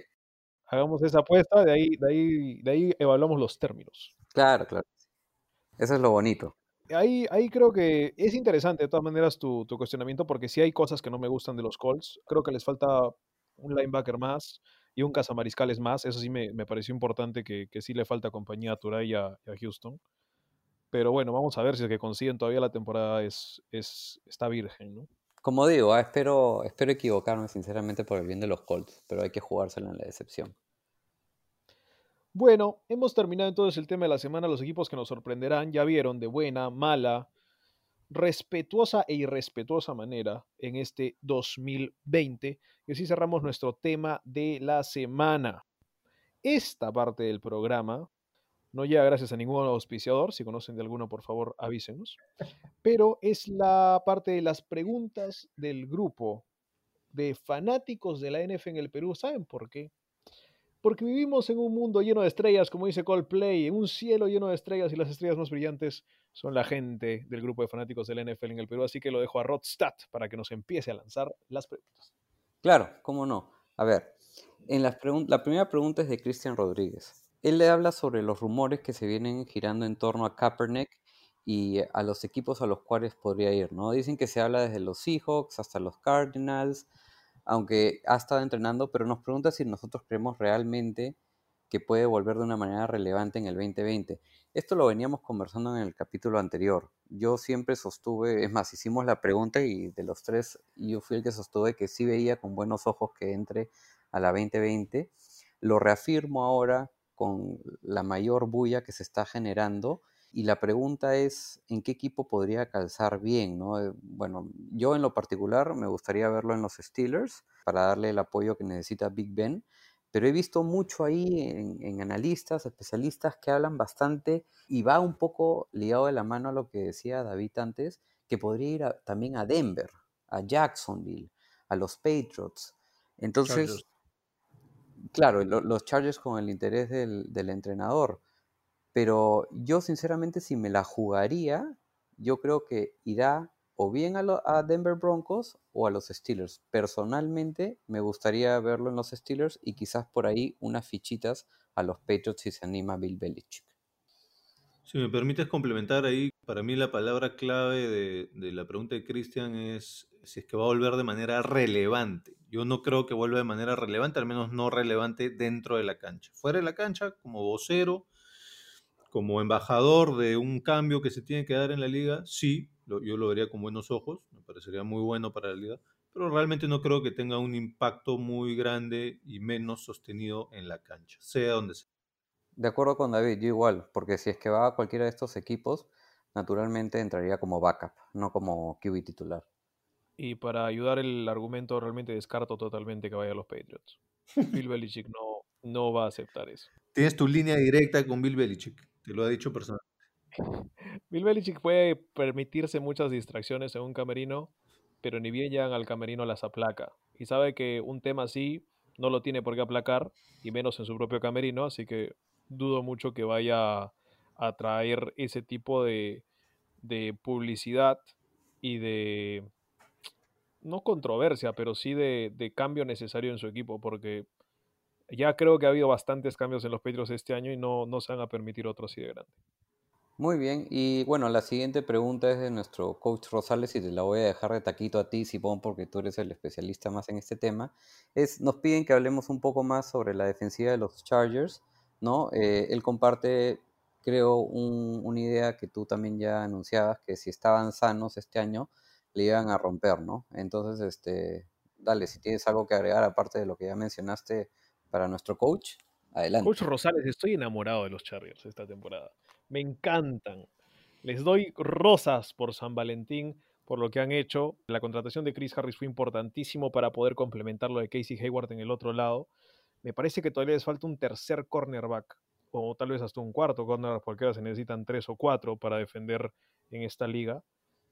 Hagamos esa apuesta, de ahí, de ahí, de ahí evaluamos los términos. Claro, claro. Eso es lo bonito. Ahí, ahí creo que es interesante de todas maneras tu, tu cuestionamiento, porque si hay cosas que no me gustan de los Colts. Creo que les falta un linebacker más y un cazamariscales más. Eso sí me, me pareció importante que, que, sí le falta compañía a Turay y a, a, Houston. Pero bueno, vamos a ver si es que consiguen todavía la temporada es, es, está virgen, ¿no? Como digo, ah, espero, espero equivocarme sinceramente por el bien de los Colts, pero hay que jugárselo en la decepción. Bueno, hemos terminado entonces el tema de la semana. Los equipos que nos sorprenderán ya vieron de buena, mala, respetuosa e irrespetuosa manera en este 2020. Y así cerramos nuestro tema de la semana. Esta parte del programa no llega gracias a ningún auspiciador. Si conocen de alguno, por favor, avísenos. Pero es la parte de las preguntas del grupo de fanáticos de la NF en el Perú. ¿Saben por qué? Porque vivimos en un mundo lleno de estrellas, como dice Coldplay, en un cielo lleno de estrellas y las estrellas más brillantes son la gente del grupo de fanáticos del NFL en el Perú. Así que lo dejo a Rodstad para que nos empiece a lanzar las preguntas. Claro, cómo no. A ver, en las la primera pregunta es de Cristian Rodríguez. Él le habla sobre los rumores que se vienen girando en torno a Kaepernick y a los equipos a los cuales podría ir, ¿no? Dicen que se habla desde los Seahawks hasta los Cardinals, aunque ha estado entrenando, pero nos pregunta si nosotros creemos realmente que puede volver de una manera relevante en el 2020. Esto lo veníamos conversando en el capítulo anterior. Yo siempre sostuve, es más, hicimos la pregunta y de los tres yo fui el que sostuve que sí veía con buenos ojos que entre a la 2020. Lo reafirmo ahora con la mayor bulla que se está generando y la pregunta es, ¿en qué equipo podría calzar bien? ¿no? Eh, bueno, yo en lo particular me gustaría verlo en los Steelers para darle el apoyo que necesita Big Ben, pero he visto mucho ahí en, en, analistas, especialistas que hablan bastante y va un poco ligado de la mano a lo que decía David antes, que podría ir a, también a Denver, a Jacksonville, a los Patriots. Entonces, Chargers. Claro, lo, los Chargers con el interés del, entrenador. Pero yo sinceramente si me la jugaría, yo creo que irá o bien a, a, Denver Broncos o a los Steelers. Personalmente me gustaría verlo en los Steelers y quizás por ahí unas fichitas a los Patriots si se anima Bill Belichick. Si me permites complementar ahí, para mí la palabra clave de, de la pregunta de Cristian es si es que va a volver de manera relevante. Yo no creo que vuelva de manera relevante, al menos no relevante dentro de la cancha. Fuera de la cancha, como vocero, como embajador de un cambio que se tiene que dar en la liga, sí, lo, yo lo vería con buenos ojos, me parecería muy bueno para la liga, pero realmente no creo que tenga un impacto muy grande y menos sostenido en la cancha, sea donde sea. De acuerdo con David, yo igual, porque si es que va a cualquiera de estos equipos, naturalmente entraría como backup, no como QB titular. Y para ayudar el argumento, realmente descarto totalmente que vaya a los Patriots. Bill Belichick no, no va a aceptar eso. Tienes tu línea directa con Bill Belichick. Te lo ha dicho personalmente. Bill Belichick puede permitirse muchas distracciones en un camerino, pero ni bien llegan al camerino las aplaca. y sabe que un tema así no lo tiene por qué aplacar, y menos en su propio camerino, así que dudo mucho que vaya a traer ese tipo de, de publicidad y de, no controversia, pero sí de, de, cambio necesario en su equipo, porque ya creo que ha habido bastantes cambios en los Patriots este año y no, no se van a permitir otros así de grande. Muy bien, y bueno, la siguiente pregunta es de nuestro coach Rosales y te la voy a dejar de taquito a ti, Simón, porque tú eres el especialista más en este tema. Es, nos piden que hablemos un poco más sobre la defensiva de los Chargers, ¿no? Eh, él comparte, creo, un, una idea que tú también ya anunciabas, que si estaban sanos este año, le iban a romper, ¿no? Entonces, este, dale, si tienes algo que agregar aparte de lo que ya mencionaste para nuestro coach, adelante. Coach Rosales, estoy enamorado de los Chargers esta temporada me encantan. Les doy rosas por San Valentín, por lo que han hecho. La contratación de Chris Harris fue importantísimo para poder complementar lo de Casey Hayward en el otro lado. Me parece que todavía les falta un tercer cornerback, o tal vez hasta un cuarto cornerback, porque ahora se necesitan tres o cuatro para defender en esta liga.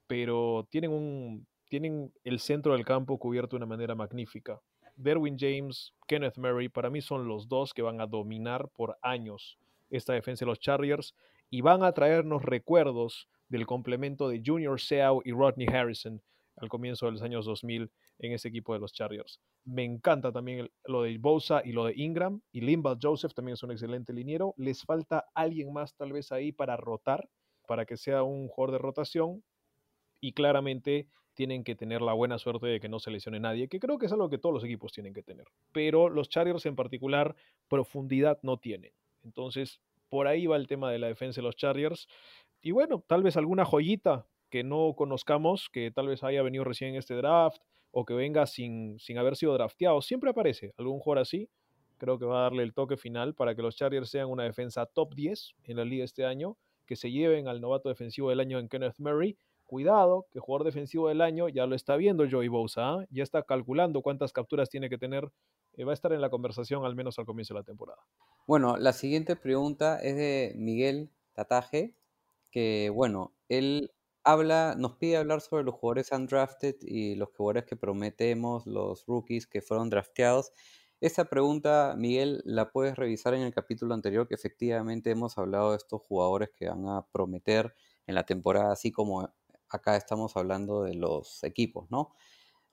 Pero tienen, un, tienen el centro del campo cubierto de una manera magnífica. Derwin James, Kenneth Murray, para mí son los dos que van a dominar por años esta defensa de los Chargers y van a traernos recuerdos del complemento de Junior Seau y Rodney Harrison al comienzo de los años 2000 en ese equipo de los Chargers. Me encanta también lo de Bosa y lo de Ingram y Limbaugh Joseph también es un excelente liniero. Les falta alguien más tal vez ahí para rotar, para que sea un jugador de rotación y claramente tienen que tener la buena suerte de que no se lesione nadie, que creo que es algo que todos los equipos tienen que tener. Pero los Chargers en particular profundidad no tienen. Entonces por ahí va el tema de la defensa de los Chargers. Y bueno, tal vez alguna joyita que no conozcamos, que tal vez haya venido recién en este draft o que venga sin, sin haber sido drafteado. Siempre aparece algún jugador así. Creo que va a darle el toque final para que los Chargers sean una defensa top 10 en la liga este año, que se lleven al novato defensivo del año en Kenneth Murray. Cuidado, que jugador defensivo del año ya lo está viendo Joey Bosa, ¿ah? ya está calculando cuántas capturas tiene que tener va a estar en la conversación al menos al comienzo de la temporada. Bueno, la siguiente pregunta es de Miguel Tataje, que bueno, él habla, nos pide hablar sobre los jugadores undrafted y los jugadores que prometemos, los rookies que fueron drafteados. Esta pregunta, Miguel, la puedes revisar en el capítulo anterior, que efectivamente hemos hablado de estos jugadores que van a prometer en la temporada, así como acá estamos hablando de los equipos, ¿no?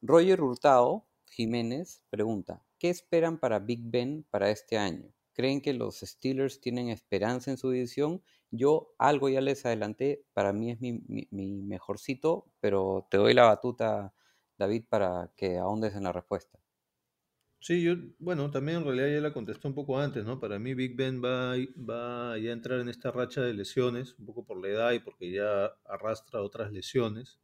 Roger Hurtado Jiménez pregunta, ¿qué esperan para Big Ben para este año? ¿Creen que los Steelers tienen esperanza en su división? Yo algo ya les adelanté, para mí es mi, mejorcito, pero te doy la batuta, David, para que ahondes en la respuesta. Sí, yo, bueno, también en realidad ya la contesté un poco antes, ¿no? Para mí Big Ben va, va ya a entrar en esta racha de lesiones, un poco por la edad y porque ya arrastra otras lesiones.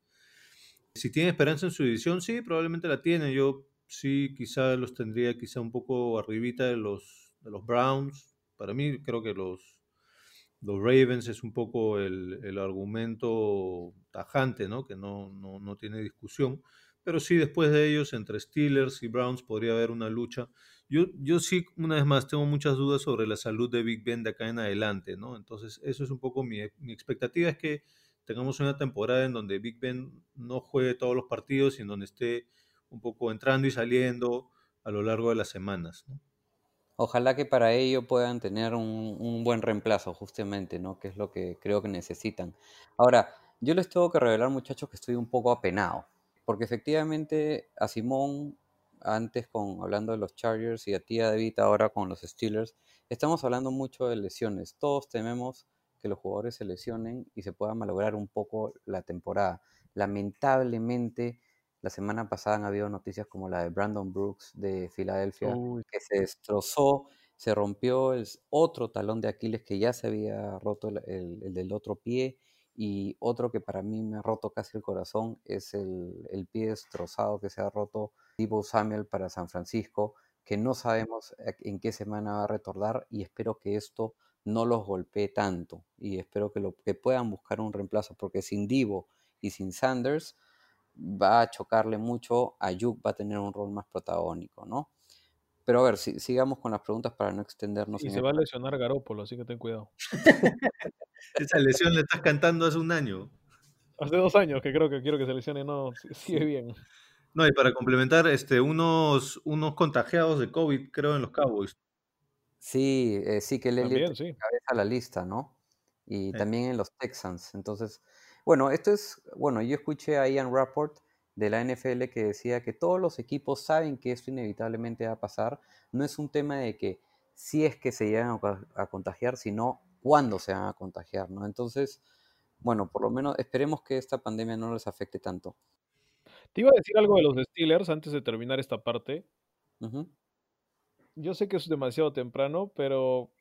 Si tiene esperanza en su división, sí, probablemente la tiene. Yo sí, quizá los tendría quizá un poco arribita de los, de los Browns. Para mí creo que los, los Ravens es un poco el, el argumento tajante, ¿no? Que no, no, no, tiene discusión. Pero sí, después de ellos, entre Steelers y Browns podría haber una lucha. Yo, yo sí, una vez más, tengo muchas dudas sobre la salud de Big Ben de acá en adelante, ¿no? Entonces, eso es un poco mi, mi expectativa, es que tengamos una temporada en donde Big Ben no juegue todos los partidos y en donde esté un poco entrando y saliendo a lo largo de las semanas. Ojalá que para ello puedan tener un, buen reemplazo, justamente, ¿no? Que es lo que creo que necesitan. Ahora, yo les tengo que revelar, muchachos, que estoy un poco apenado. Porque efectivamente a Simón, antes con hablando de los Chargers y a ti, David, ahora con los Steelers, estamos hablando mucho de lesiones. Todos tememos que los jugadores se lesionen y se pueda malograr un poco la temporada. Lamentablemente, la semana pasada han habido noticias como la de Brandon Brooks de Filadelfia, que se destrozó, se rompió el otro talón de Aquiles que ya se había roto el, del otro pie y otro que para mí me ha roto casi el corazón es el, pie destrozado que se ha roto Debo Samuel para San Francisco, que no sabemos en qué semana va a retornar y espero que esto no los golpee tanto y espero que, lo, que puedan buscar un reemplazo porque sin Divo y sin Sanders va a chocarle mucho, a Yuk va a tener un rol más protagónico, ¿no? Pero a ver, si, sigamos con las preguntas para no extendernos. Y se va a lesionar Garópolo, así que ten cuidado. Esa lesión le estás cantando hace un año. Hace dos años que creo que quiero que se lesione, no, sigue bien. No, y para complementar, este, unos, unos contagiados de COVID, creo, en los Cowboys. Sí, eh, sí que Elliott sí. encabeza la lista, ¿no? Y Sí. también en los Texans. Entonces, bueno, esto es, bueno, yo escuché a Ian Rapport de la NFL que decía que todos los equipos saben que esto inevitablemente va a pasar. No es un tema de que si es que se llegan a, co- a contagiar, sino cuándo se van a contagiar, ¿no? Entonces, bueno, por lo menos esperemos que esta pandemia no les afecte tanto. Te iba a decir algo de los Steelers antes de terminar esta parte. Yo sé que es demasiado temprano, pero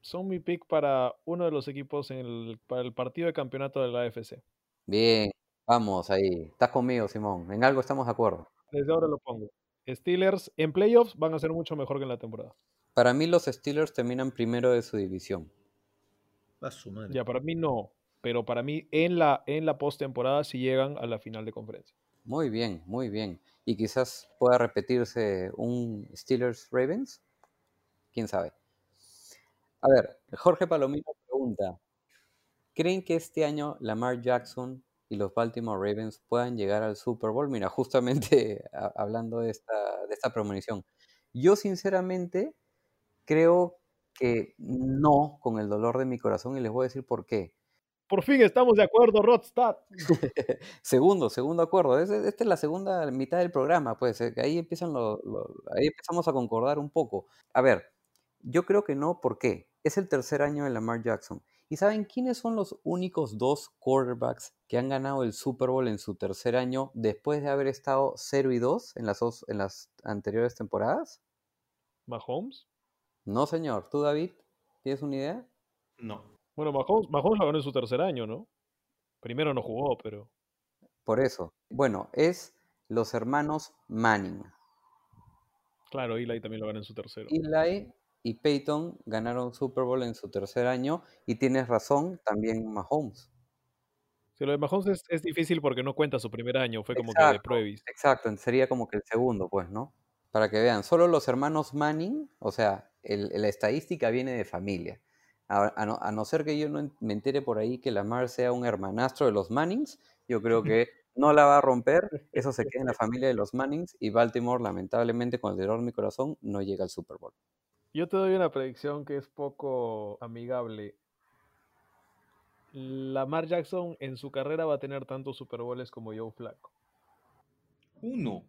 son mi pick para uno de los equipos en el, para el partido de campeonato de la AFC. Bien, vamos ahí. Estás conmigo, Simón. En algo estamos de acuerdo. Desde ahora lo pongo. Steelers en playoffs van a ser mucho mejor que en la temporada. Para mí los Steelers terminan primero de su división. A su madre. Ya, para mí no, pero para mí en la, en la postemporada sí llegan a la final de conferencia. Muy bien, muy bien. Y quizás pueda repetirse un Steelers Ravens. ¿Quién sabe? A ver, Jorge Palomino pregunta, ¿creen que este año Lamar Jackson y los Baltimore Ravens puedan llegar al Super Bowl? Mira, justamente a- hablando de esta, de esta premonición. Yo sinceramente creo que no, con el dolor de mi corazón, y les voy a decir por qué. Por fin estamos de acuerdo, Rodstad. Segundo, segundo acuerdo. Es- Esta es la segunda mitad del programa, pues. eh, Ahí empiezan lo- lo- ahí empezamos a concordar un poco. A ver, yo creo que no, ¿por qué? Es el tercer año de Lamar Jackson. ¿Y saben quiénes son los únicos dos quarterbacks que han ganado el Super Bowl en su tercer año después de haber estado 0 y 2 en las, dos, en las anteriores temporadas? Mahomes. No, señor. ¿Tú, David? ¿Tienes una idea? No. Bueno, Mahomes, Mahomes la ganó en su tercer año, ¿no? Primero no jugó, pero Por eso. Bueno, es los hermanos Manning. claro, Eli también lo ganó en su tercero. Eli y Peyton ganaron Super Bowl en su tercer año y tienes razón, también Mahomes. Sí, lo de Mahomes es, es difícil porque no cuenta su primer año, fue como que de pruebis. exacto, sería como que el segundo, pues, ¿no? Para que vean, solo los hermanos Manning, o sea, el- la estadística viene de familia. A, a no, a no ser que yo no me entere por ahí que Lamar sea un hermanastro de los Mannings, yo creo que no la va a romper, eso se queda en la familia de los Mannings y Baltimore, lamentablemente, con el dolor en mi corazón, no llega al Super Bowl. Yo te doy una predicción que es poco amigable. Lamar Jackson en su carrera va a tener tantos Super Bowls como Joe Flacco. Uno.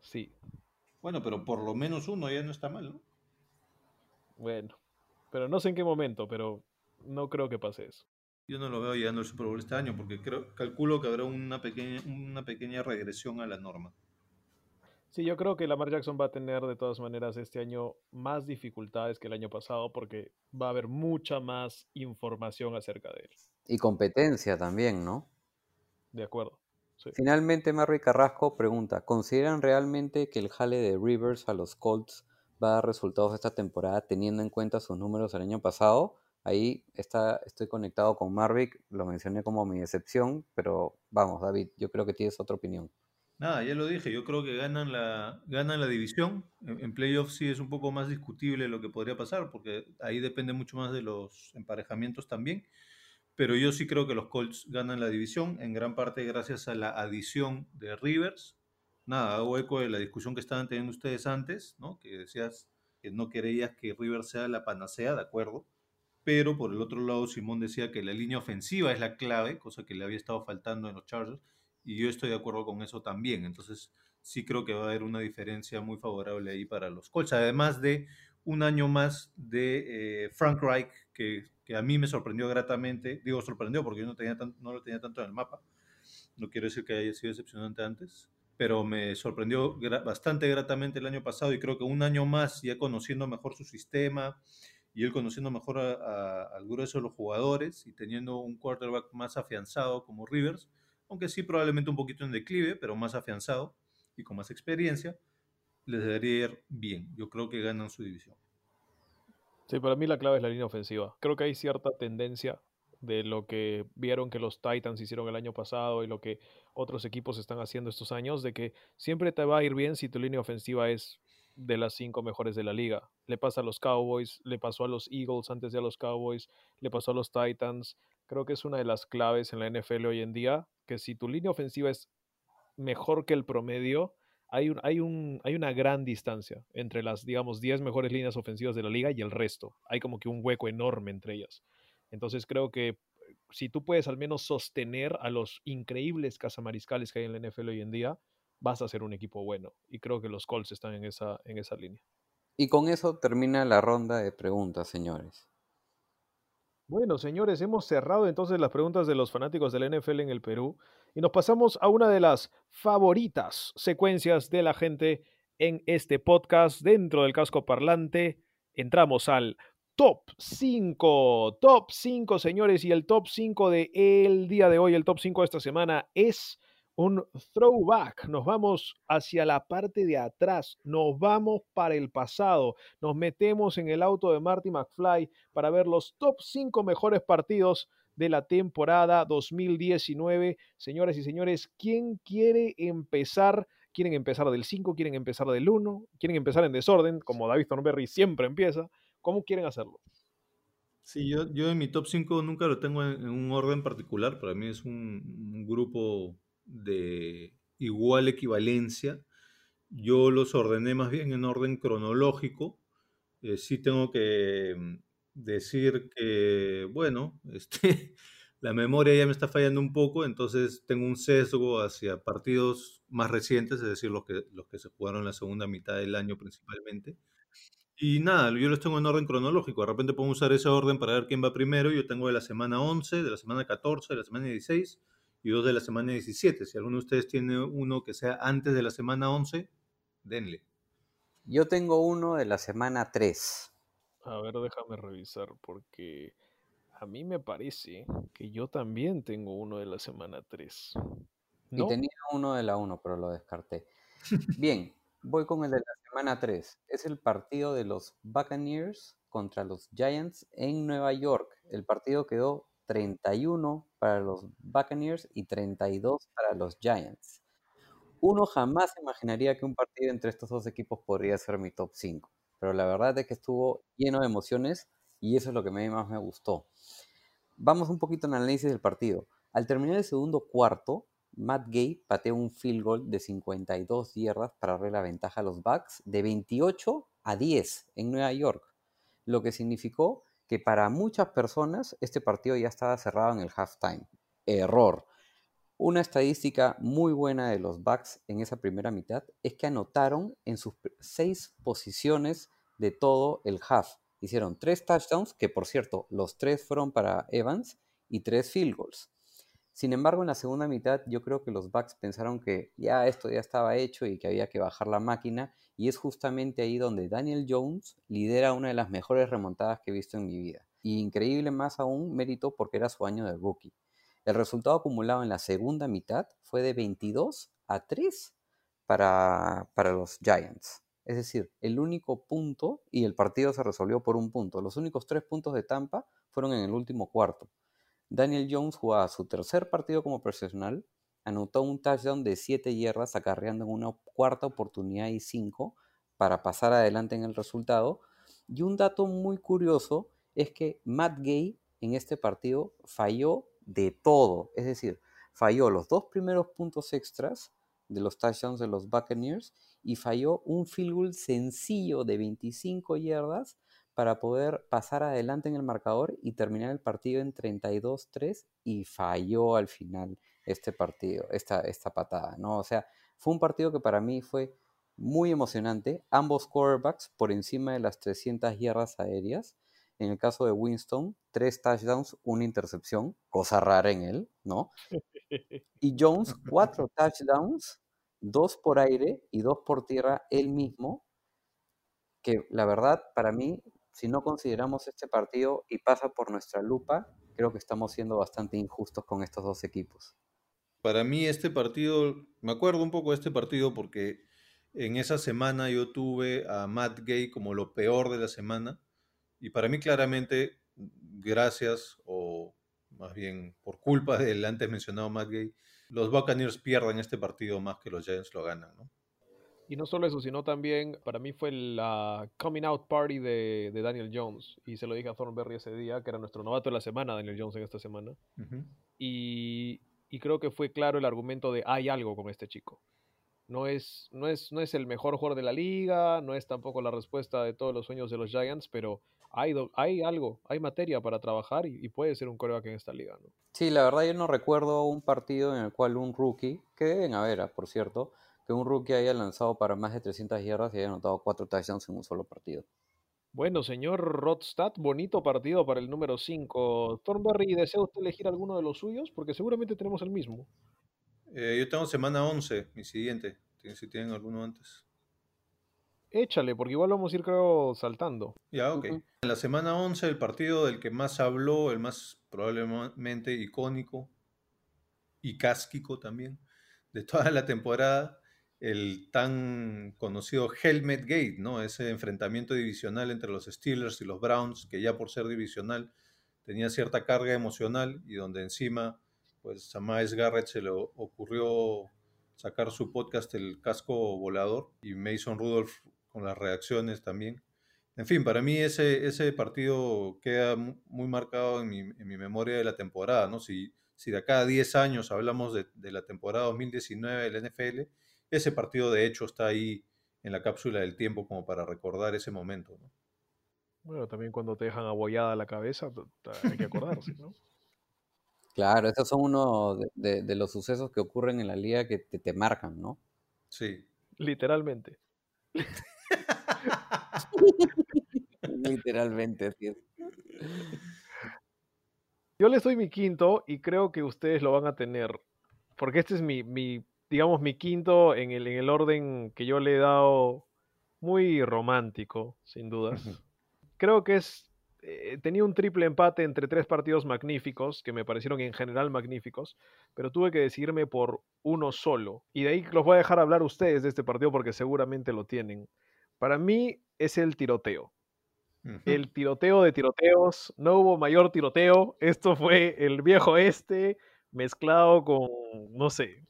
Sí, Bueno, pero por lo menos uno ya no está mal, ¿no? bueno. Pero no sé en qué momento, pero no creo que pase eso. Yo no lo veo llegando al Super Bowl este año porque creo, calculo que habrá una pequeña, una pequeña regresión a la norma. Sí, yo creo que Lamar Jackson va a tener de todas maneras este año más dificultades que el año pasado porque va a haber mucha más información acerca de él. Y competencia también, ¿no? De acuerdo. Sí. Finalmente, Marry Carrasco pregunta, ¿consideran realmente que el jale de Rivers a los Colts va a dar resultados esta temporada teniendo en cuenta sus números del año pasado? Ahí está, estoy conectado con Marvick, lo mencioné como mi decepción, pero vamos, David, yo creo que tienes otra opinión. Nada, ya lo dije, yo creo que ganan la, ganan la división. En, playoffs sí es un poco más discutible lo que podría pasar, porque ahí depende mucho más de los emparejamientos también. Pero yo sí creo que los Colts ganan la división, en gran parte gracias a la adición de Rivers. Nada, hago eco de la discusión que estaban teniendo ustedes antes, ¿no? Que decías que no querías que Rivers sea la panacea, de acuerdo. Pero por el otro lado, Simón decía que la línea ofensiva es la clave, cosa que le había estado faltando en los Chargers y yo estoy de acuerdo con eso también. Entonces, sí creo que va a haber una diferencia muy favorable ahí para los Colts. Además de un año más de eh, Frank Reich, que, que, a mí me sorprendió gratamente. Digo, sorprendió porque yo no, tenía tan, no lo tenía tanto en el mapa. No quiero decir que haya sido decepcionante antes, pero me sorprendió gra bastante gratamente el año pasado y creo que un año más, ya conociendo mejor su sistema y él conociendo mejor al grueso de los jugadores y teniendo un quarterback más afianzado como Rivers, aunque sí probablemente un poquito en declive, pero más afianzado y con más experiencia, les debería ir bien. Yo creo que ganan su división. Sí, para mí la clave es la línea ofensiva. Creo que hay cierta tendencia de lo que vieron que los Titans hicieron el año pasado y lo que otros equipos están haciendo estos años, de que siempre te va a ir bien si tu línea ofensiva es de las cinco mejores de la liga. Le pasa a los Cowboys, le pasó a los Eagles antes de a los Cowboys, le pasó a los Titans. Creo que es una de las claves en la NFL hoy en día, que si tu línea ofensiva es mejor que el promedio, hay, un, hay, un, hay una gran distancia entre las, digamos, 10 mejores líneas ofensivas de la liga y el resto. Hay como que un hueco enorme entre ellas. Entonces creo que si tú puedes al menos sostener a los increíbles cazamariscales que hay en la NFL hoy en día, vas a ser un equipo bueno. Y creo que los Colts están en esa, en esa línea. Y con eso termina la ronda de preguntas, señores. Bueno, señores, hemos cerrado entonces las preguntas de los fanáticos del NFL en el Perú y nos pasamos a una de las favoritas secuencias de la gente en este podcast dentro del casco parlante. Entramos al top 5, top 5, señores, y el top 5 de el día de hoy, el top 5 de esta semana es un throwback. Nos vamos hacia la parte de atrás, nos vamos para el pasado, nos metemos en el auto de Marty McFly para ver los top 5 mejores partidos de la temporada 2019. Señores y señores, ¿quién quiere empezar? ¿Quieren empezar del 5? ¿Quieren empezar del 1? ¿Quieren empezar en desorden? Como David Thornberry siempre empieza. ¿Cómo quieren hacerlo? Sí, yo, yo en mi top 5 nunca lo tengo en, un orden particular. Para mí es un grupo de igual equivalencia. Yo los ordené más bien en orden cronológico. Eh, sí tengo que mm, decir que, bueno, este, la memoria ya me está fallando un poco, entonces tengo un sesgo hacia partidos más recientes, es decir, los que, los que se jugaron la segunda mitad del año principalmente. Y nada, yo los tengo en orden cronológico. De repente puedo usar ese orden para ver quién va primero. Yo tengo de la semana 11, de la semana 14, de la semana 16 y dos de la semana 17. Si alguno de ustedes tiene uno que sea antes de la semana 11, denle. Yo tengo uno de la semana 3. A ver, déjame revisar porque a mí me parece que yo también tengo uno de la semana 3. Y tenía uno de la 1, pero lo descarté. Bien, voy con el de la semana 3. Es el partido de los Buccaneers contra los Giants en Nueva York. El partido quedó 31 para los Buccaneers y 32 para los Giants. Uno jamás imaginaría que un partido entre estos dos equipos podría ser mi top 5, pero la verdad es que estuvo lleno de emociones y eso es lo que más me gustó. Vamos un poquito al análisis del partido. Al terminar el segundo cuarto, Matt Gay pateó un field goal de 52 yardas para darle la ventaja a los Bucks de 28 a 10 en Nueva York, lo que significó que para muchas personas este partido ya estaba cerrado en el halftime. Error. Una estadística muy buena de los Bucks en esa primera mitad es que anotaron en sus seis posiciones de todo el half. Hicieron tres touchdowns, que por cierto, los tres fueron para Evans, y tres field goals. Sin embargo, en la segunda mitad yo creo que los Bucks pensaron que ya esto ya estaba hecho y que había que bajar la máquina y es justamente ahí donde Daniel Jones lidera una de las mejores remontadas que he visto en mi vida. Y increíble más aún mérito porque era su año de rookie. El resultado acumulado en la segunda mitad fue de 22 a 3 para, para los Giants. Es decir, el único punto, y el partido se resolvió por un punto, los únicos tres puntos de Tampa fueron en el último cuarto. Daniel Jones jugaba su tercer partido como profesional, anotó un touchdown de 7 yardas acarreando en una cuarta oportunidad y 5 para pasar adelante en el resultado. Y un dato muy curioso es que Matt Gay en este partido falló de todo, es decir, falló los dos primeros puntos extras de los touchdowns de los Buccaneers y falló un field goal sencillo de 25 yardas para poder pasar adelante en el marcador y terminar el partido en 32-3 y falló al final este partido, esta, esta patada, ¿no? O sea, fue un partido que para mí fue muy emocionante, ambos quarterbacks por encima de las 300 yardas aéreas. En el caso de Winston, tres touchdowns, una intercepción, cosa rara en él, ¿no? Y Jones, cuatro touchdowns, dos por aire y dos por tierra él mismo, que la verdad para mí si no consideramos este partido y pasa por nuestra lupa, creo que estamos siendo bastante injustos con estos dos equipos. Para mí este partido, me acuerdo un poco de este partido porque en esa semana yo tuve a Matt Gay como lo peor de la semana y para mí claramente, gracias o más bien por culpa del antes mencionado Matt Gay, los Buccaneers pierden este partido más que los Giants lo ganan, ¿no? Y no solo eso, sino también para mí fue la coming out party de, Daniel Jones. Y se lo dije a Thornberry ese día, que era nuestro novato de la semana, Daniel Jones en esta semana. Y y creo que fue claro el argumento de hay algo con este chico. No es, no, es, no es el mejor jugador de la liga, no es tampoco la respuesta de todos los sueños de los Giants, pero hay, hay algo, hay materia para trabajar y, puede ser un coreback en esta liga. ¿no? Sí, la verdad yo no recuerdo un partido en el cual un rookie, que deben haber, ah, por cierto, que un rookie haya lanzado para más de 300 yardas y haya anotado cuatro touchdowns en un solo partido. Bueno, señor Rodstad, bonito partido para el número 5. Thornberry, ¿desea usted elegir alguno de los suyos? Porque seguramente tenemos el mismo. Eh, yo tengo semana 11, mi siguiente. Si tienen alguno antes. Échale, porque igual vamos a ir, creo, saltando. Ya, ok. En la semana 11, el partido del que más habló, el más probablemente icónico y cásquico también de toda la temporada, el tan conocido Helmet Gate, ¿no? Ese enfrentamiento divisional entre los Steelers y los Browns, que ya por ser divisional tenía cierta carga emocional y donde encima, pues a Miles Garrett se le ocurrió sacar su podcast El Casco Volador y Mason Rudolph con las reacciones también. En fin, para mí ese, ese partido queda muy marcado en mi, memoria de la temporada, ¿no? Si, si de acá a 10 años hablamos de, de la temporada 2019 del NFL, ese partido de hecho está ahí en la cápsula del tiempo como para recordar ese momento. ¿no? Bueno, también cuando te dejan abollada la cabeza, hay que acordarse, ¿no? Claro, esos son uno de, de, los sucesos que ocurren en la liga que te, te marcan, ¿no? Sí. Literalmente. Literalmente, así es. Yo les doy mi quinto y creo que ustedes lo van a tener. Porque este es mi, mi digamos, mi quinto en el, en el orden que yo le he dado muy romántico, sin dudas. Creo que es. Eh, tenía un triple empate entre tres partidos magníficos, que me parecieron en general magníficos, pero tuve que decidirme por uno solo. Y de ahí los voy a dejar hablar ustedes de este partido porque seguramente lo tienen. Para mí es el tiroteo. El tiroteo de tiroteos. No hubo mayor tiroteo. Esto fue el viejo este mezclado con, no sé,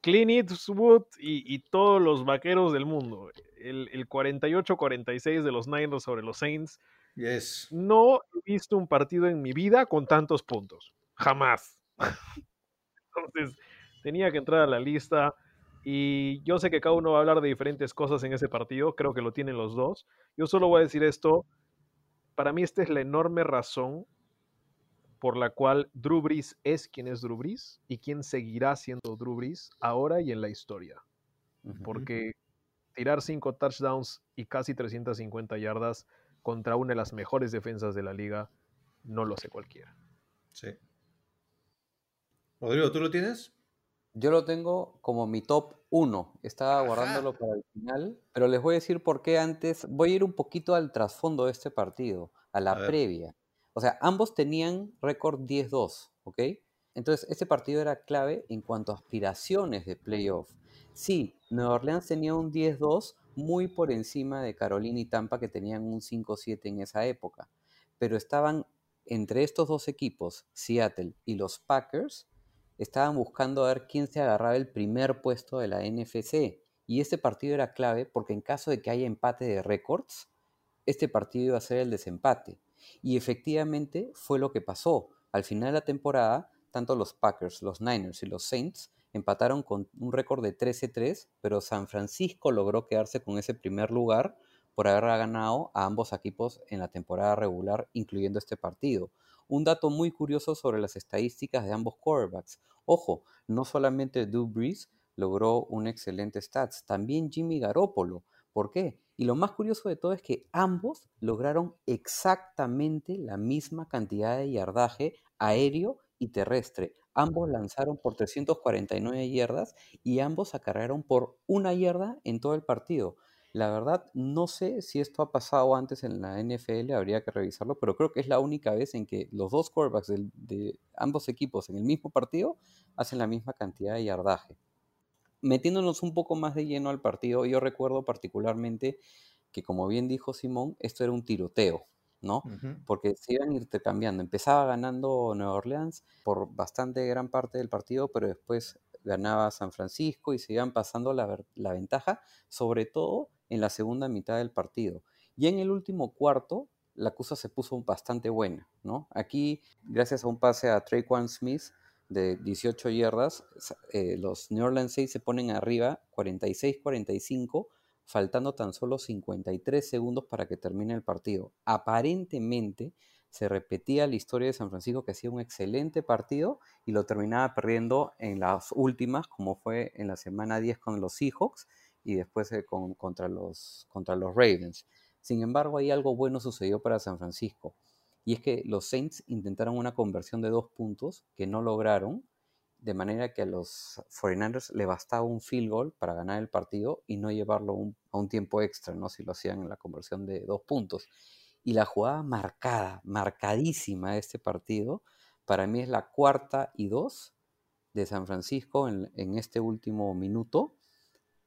Clint Eastwood y, todos los vaqueros del mundo. El, 48-46 de los Niners sobre los Saints. Yes. No he visto un partido en mi vida con tantos puntos. Jamás. Entonces, tenía que entrar a la lista. Y yo sé que cada uno va a hablar de diferentes cosas en ese partido, creo que lo tienen los dos. Yo solo voy a decir esto, para mí esta es la enorme razón por la cual Drew Brees es quien es Drew Brees y quien seguirá siendo Drew Brees ahora y en la historia. Porque tirar cinco touchdowns y casi 350 yardas contra una de las mejores defensas de la liga, no lo sé cualquiera. Sí. Rodrigo, ¿tú lo tienes? Yo lo tengo como mi top 1. Estaba guardándolo para el final, pero les voy a decir por qué antes. Voy a ir un poquito al trasfondo de este partido, a la previa. O sea, ambos tenían récord 10-2, ¿ok? Entonces, este partido era clave en cuanto a aspiraciones de playoff. Sí, Nueva Orleans tenía un 10-2 muy por encima de Carolina y Tampa que tenían un 5-7 en esa época, pero estaban entre estos dos equipos, Seattle y los Packers, estaban buscando a ver quién se agarraba el primer puesto de la NFC. Y este partido era clave porque en caso de que haya empate de récords, este partido iba a ser el desempate. Y efectivamente fue lo que pasó. Al final de la temporada, tanto los Packers, los Niners y los Saints empataron con un récord de 13-3, pero San Francisco logró quedarse con ese primer lugar por haber ganado a ambos equipos en la temporada regular, incluyendo este partido. Un dato muy curioso sobre las estadísticas de ambos quarterbacks. Ojo, no solamente Drew Brees logró un excelente stats, también Jimmy Garoppolo. ¿Por qué? Y lo más curioso de todo es que ambos lograron exactamente la misma cantidad de yardaje aéreo y terrestre. Ambos lanzaron por 349 yardas y ambos acarrearon por una yarda en todo el partido. La verdad, no sé si esto ha pasado antes en la NFL, habría que revisarlo, pero creo que es la única vez en que los dos quarterbacks de, de ambos equipos en el mismo partido hacen la misma cantidad de yardaje metiéndonos un poco más de lleno al partido, yo recuerdo particularmente que, como bien dijo Simón, esto era un tiroteo, ¿no? Porque se iban intercambiando. Empezaba ganando Nueva Orleans por bastante gran parte del partido, pero después ganaba San Francisco y se iban pasando la, la ventaja, sobre todo en la segunda mitad del partido. Y en el último cuarto, la cosa se puso bastante buena, ¿no? Aquí, gracias a un pase a Traquan Smith, de 18 yardas, eh, los New Orleans se ponen arriba 46-45, faltando tan solo 53 segundos para que termine el partido. Aparentemente se repetía la historia de San Francisco que hacía un excelente partido y lo terminaba perdiendo en las últimas, como fue en la semana 10 con los Seahawks y después eh, contra, los, contra los Ravens. Sin embargo, ahí algo bueno sucedió para San Francisco. Y es que los Saints intentaron una conversión de dos puntos que no lograron, de manera que a los 49ers le bastaba un field goal para ganar el partido y no llevarlo a un tiempo extra, ¿no? Si lo hacían en la conversión de dos puntos. Y la jugada marcada, marcadísima de este partido, para mí es la cuarta y dos de San Francisco en, en este último minuto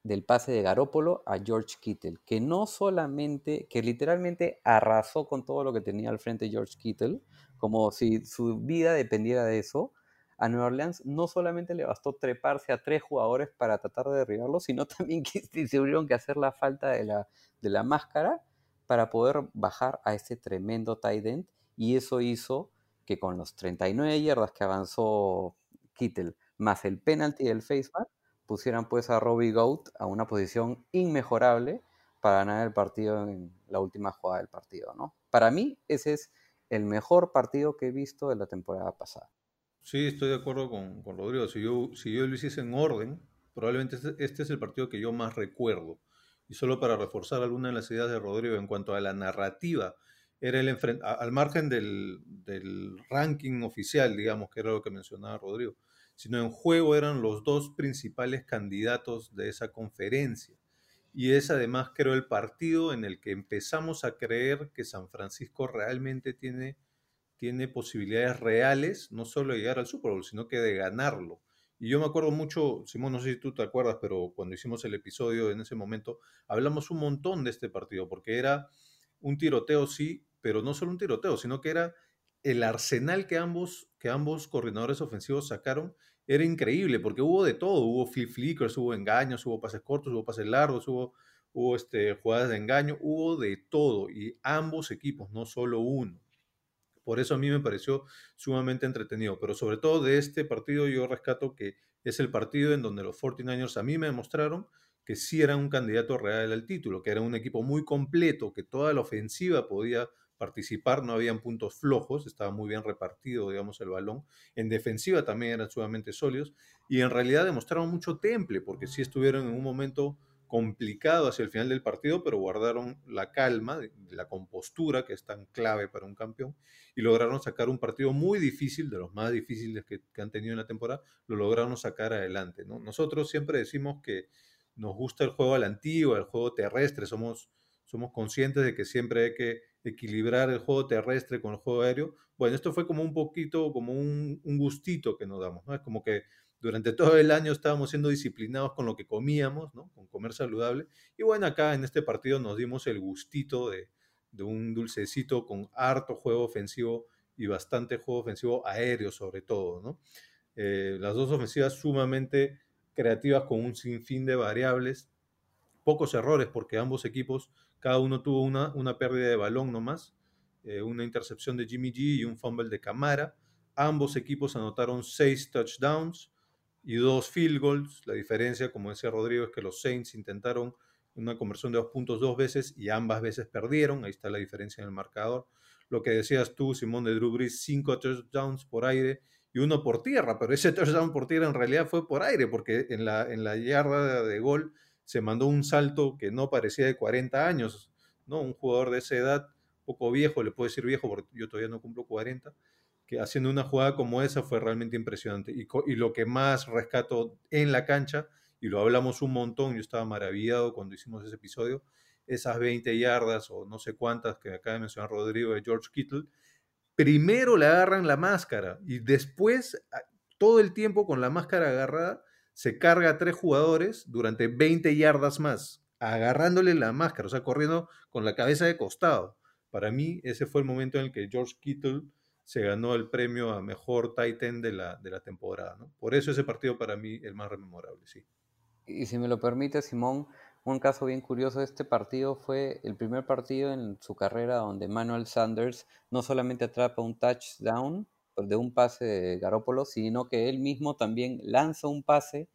del pase de Garópolo a George Kittle, que no solamente, que literalmente arrasó con todo lo que tenía al frente George Kittle, como si su vida dependiera de eso, a Nueva Orleans no solamente le bastó treparse a tres jugadores para tratar de derribarlo, sino también que se tuvieron que hacer la falta de la, de la máscara para poder bajar a ese tremendo tight end, y eso hizo que con los 39 yardas que avanzó Kittle, más el penalty del faceback, pusieran pues a Robbie Goat a una posición inmejorable para ganar el partido en la última jugada del partido, ¿no? Para mí ese es el mejor partido que he visto de la temporada pasada. Sí, estoy de acuerdo con, Rodrigo. Si yo, si yo lo hiciese en orden, probablemente este, este, es el partido que yo más recuerdo. Y solo para reforzar alguna de las ideas de Rodrigo en cuanto a la narrativa, era el al margen del, del ranking oficial, digamos, que era lo que mencionaba Rodrigo sino en juego eran los dos principales candidatos de esa conferencia. Y es además, creo, el partido en el que empezamos a creer que San Francisco realmente tiene, tiene posibilidades reales, no solo de llegar al Super Bowl, sino que de ganarlo. Y yo me acuerdo mucho, Simón, no sé si tú te acuerdas, pero cuando hicimos el episodio en ese momento, hablamos un montón de este partido, porque era un tiroteo, sí, pero no solo un tiroteo, sino que era el arsenal que ambos, que ambos coordinadores ofensivos sacaron era increíble porque hubo de todo, hubo flip flickers, hubo engaños, hubo pases cortos, hubo pases largos, hubo, hubo este, jugadas de engaño, hubo de todo y ambos equipos, no solo uno. Por eso a mí me pareció sumamente entretenido, pero sobre todo de este partido yo rescato que es el partido en donde los 49ers a mí me demostraron que sí eran un candidato real al título, que era un equipo muy completo, que toda la ofensiva podía participar, no habían puntos flojos, estaba muy bien repartido, digamos, el balón. En defensiva también eran sumamente sólidos y en realidad demostraron mucho temple, porque sí estuvieron en un momento complicado hacia el final del partido, pero guardaron la calma, la compostura, que es tan clave para un campeón, y lograron sacar un partido muy difícil, de los más difíciles que, han tenido en la temporada, lo lograron sacar adelante. ¿no? Nosotros siempre decimos que nos gusta el juego a la el juego terrestre, somos, somos conscientes de que siempre hay que equilibrar el juego terrestre con el juego aéreo. Bueno, esto fue como un poquito, como un, gustito que nos damos, ¿no? Es como que durante todo el año estábamos siendo disciplinados con lo que comíamos, ¿no? Con comer saludable. Y bueno, acá en este partido nos dimos el gustito de, un dulcecito con harto juego ofensivo y bastante juego ofensivo aéreo sobre todo, ¿no? Eh, las dos ofensivas sumamente creativas con un sinfín de variables, pocos errores porque ambos equipos cada uno tuvo una, una pérdida de balón nomás, eh, una intercepción de Jimmy G y un fumble de Camara. Ambos equipos anotaron seis touchdowns y dos field goals. La diferencia, como decía Rodrigo, es que los Saints intentaron una conversión de dos puntos dos veces y ambas veces perdieron. Ahí está la diferencia en el marcador. Lo que decías tú, Simón de Drew cinco touchdowns por aire y uno por tierra, pero ese touchdown por tierra en realidad fue por aire, porque en la, en la yarda de gol se mandó un salto que no parecía de 40 años, ¿no? Un jugador de esa edad, poco viejo, le puedo decir viejo porque yo todavía no cumplo 40, que haciendo una jugada como esa fue realmente impresionante. Y, y lo que más rescato en la cancha, y lo hablamos un montón, yo estaba maravillado cuando hicimos ese episodio, esas 20 yardas o no sé cuántas que acaba de mencionar Rodrigo de George Kittle, primero le agarran la máscara y después todo el tiempo con la máscara agarrada se carga a tres jugadores durante 20 yardas más, agarrándole la máscara, o sea, corriendo con la cabeza de costado. Para mí, ese fue el momento en el que George Kittle se ganó el premio a mejor Titan de la, de la temporada. ¿no? Por eso ese partido para mí el más memorable, sí. Y si me lo permite, Simón, un caso bien curioso de este partido fue el primer partido en su carrera donde Manuel Sanders no solamente atrapa un touchdown, de un pase de Garópolo, sino que él mismo también lanza un pase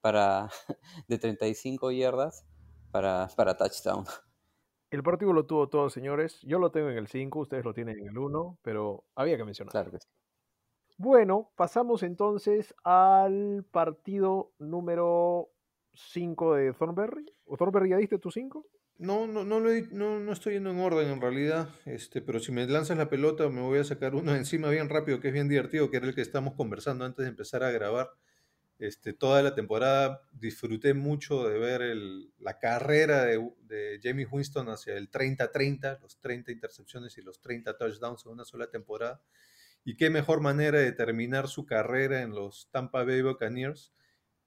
para, de 35 yardas para, para touchdown. El partido lo tuvo todo, señores. Yo lo tengo en el 5, ustedes lo tienen en el 1, pero había que mencionar. Claro que sí. Bueno, pasamos entonces al partido número 5 de Thornberry. ¿O Thornberry ya diste tu 5? No, no, no, lo no, no estoy yendo en orden en realidad, este, pero si me lanzas la pelota me voy a sacar uno encima bien rápido que es bien divertido, que era el que estamos conversando antes de empezar a grabar. Este, toda la temporada disfruté mucho de ver el- la carrera de, de Jamie Winston hacia el 30-30, los 30 intercepciones y los 30 touchdowns en una sola temporada. Y qué mejor manera de terminar su carrera en los Tampa Bay Buccaneers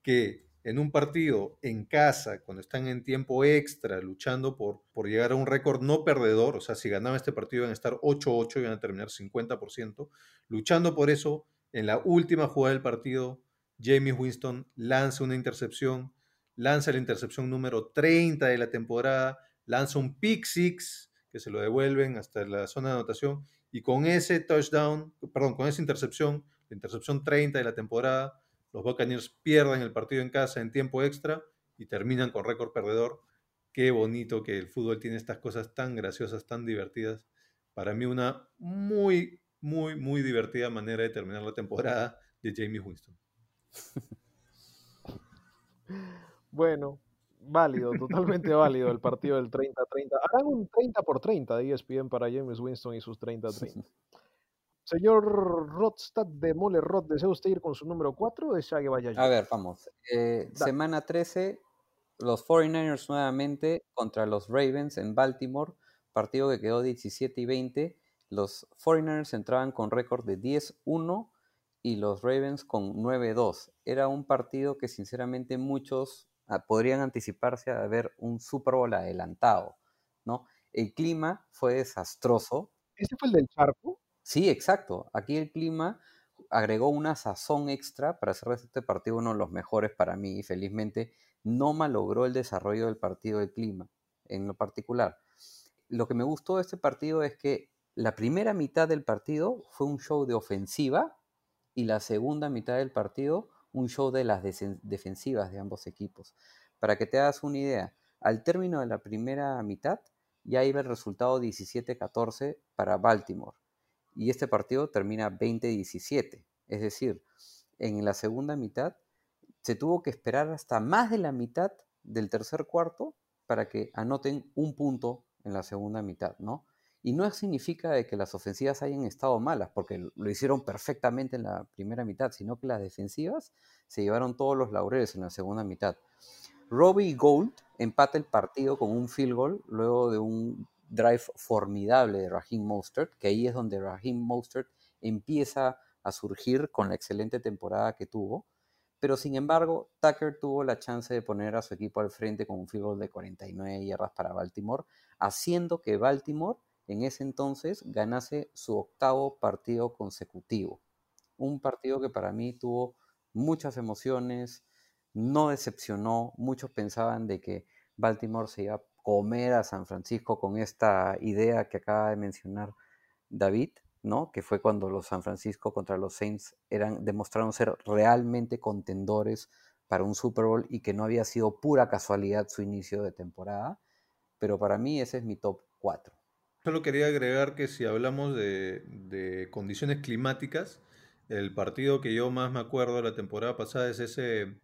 que en un partido en casa, cuando están en tiempo extra, luchando por, por llegar a un récord no perdedor, o sea, si ganaban este partido iban a estar 8-8, iban a terminar 50%, luchando por eso, en la última jugada del partido, Jamie Winston lanza una intercepción, lanza la intercepción número 30 de la temporada, lanza un pick six, que se lo devuelven hasta la zona de anotación, y con ese touchdown, perdón, con esa intercepción, la intercepción 30 de la temporada, los Buccaneers pierden el partido en casa en tiempo extra y terminan con récord perdedor. Qué bonito que el fútbol tiene estas cosas tan graciosas, tan divertidas. Para mí una muy, muy, muy divertida manera de terminar la temporada de Jamie Winston. Bueno, válido, totalmente válido el partido del 30-30. Harán un 30 por 30 de ESPN para James Winston y sus 30-30. Señor Rodstad de Mole Rod, ¿desea usted ir con su número 4 o desea que vaya yo? A ver, vamos. Eh, semana 13, los 49ers nuevamente contra los Ravens en Baltimore, partido que quedó 17 y 20. Los 49ers entraban con récord de 10-1 y los Ravens con 9-2. Era un partido que sinceramente muchos ah, podrían anticiparse a ver un Super Bowl adelantado, ¿no? El clima fue desastroso, ¿Ese fue el del charco? Sí, exacto. Aquí el clima agregó una sazón extra para hacer este partido uno de los mejores para mí y felizmente no malogró el desarrollo del partido el clima en lo particular. Lo que me gustó de este partido es que la primera mitad del partido fue un show de ofensiva y la segunda mitad del partido un show de las defensivas de ambos equipos. Para que te hagas una idea, al término de la primera mitad ya iba el resultado 17-14 para Baltimore y este partido termina 20-17. Es decir, en la segunda mitad se tuvo que esperar hasta más de la mitad del tercer cuarto para que anoten un punto en la segunda mitad, ¿no? Y no significa de que las ofensivas hayan estado malas, porque lo hicieron perfectamente en la primera mitad, sino que las defensivas se llevaron todos los laureles en la segunda mitad. Robbie Gold empata el partido con un field goal luego de un drive formidable de Raheem Mostert, que ahí es donde Raheem Mostert empieza a surgir con la excelente temporada que tuvo. Pero sin embargo, Tucker tuvo la chance de poner a su equipo al frente con un field goal de 49 yardas para Baltimore, haciendo que Baltimore en ese entonces ganase su octavo partido consecutivo. Un partido que para mí tuvo muchas emociones, no decepcionó, muchos pensaban de que Baltimore se iba comer a San Francisco con esta idea que acaba de mencionar David, ¿no? Que fue cuando los San Francisco contra los Saints eran, demostraron ser realmente contendores para un Super Bowl y que no había sido pura casualidad su inicio de temporada. Pero para mí ese es mi top 4. Solo quería agregar que si hablamos de, de condiciones climáticas, el partido que yo más me acuerdo de la temporada pasada es ese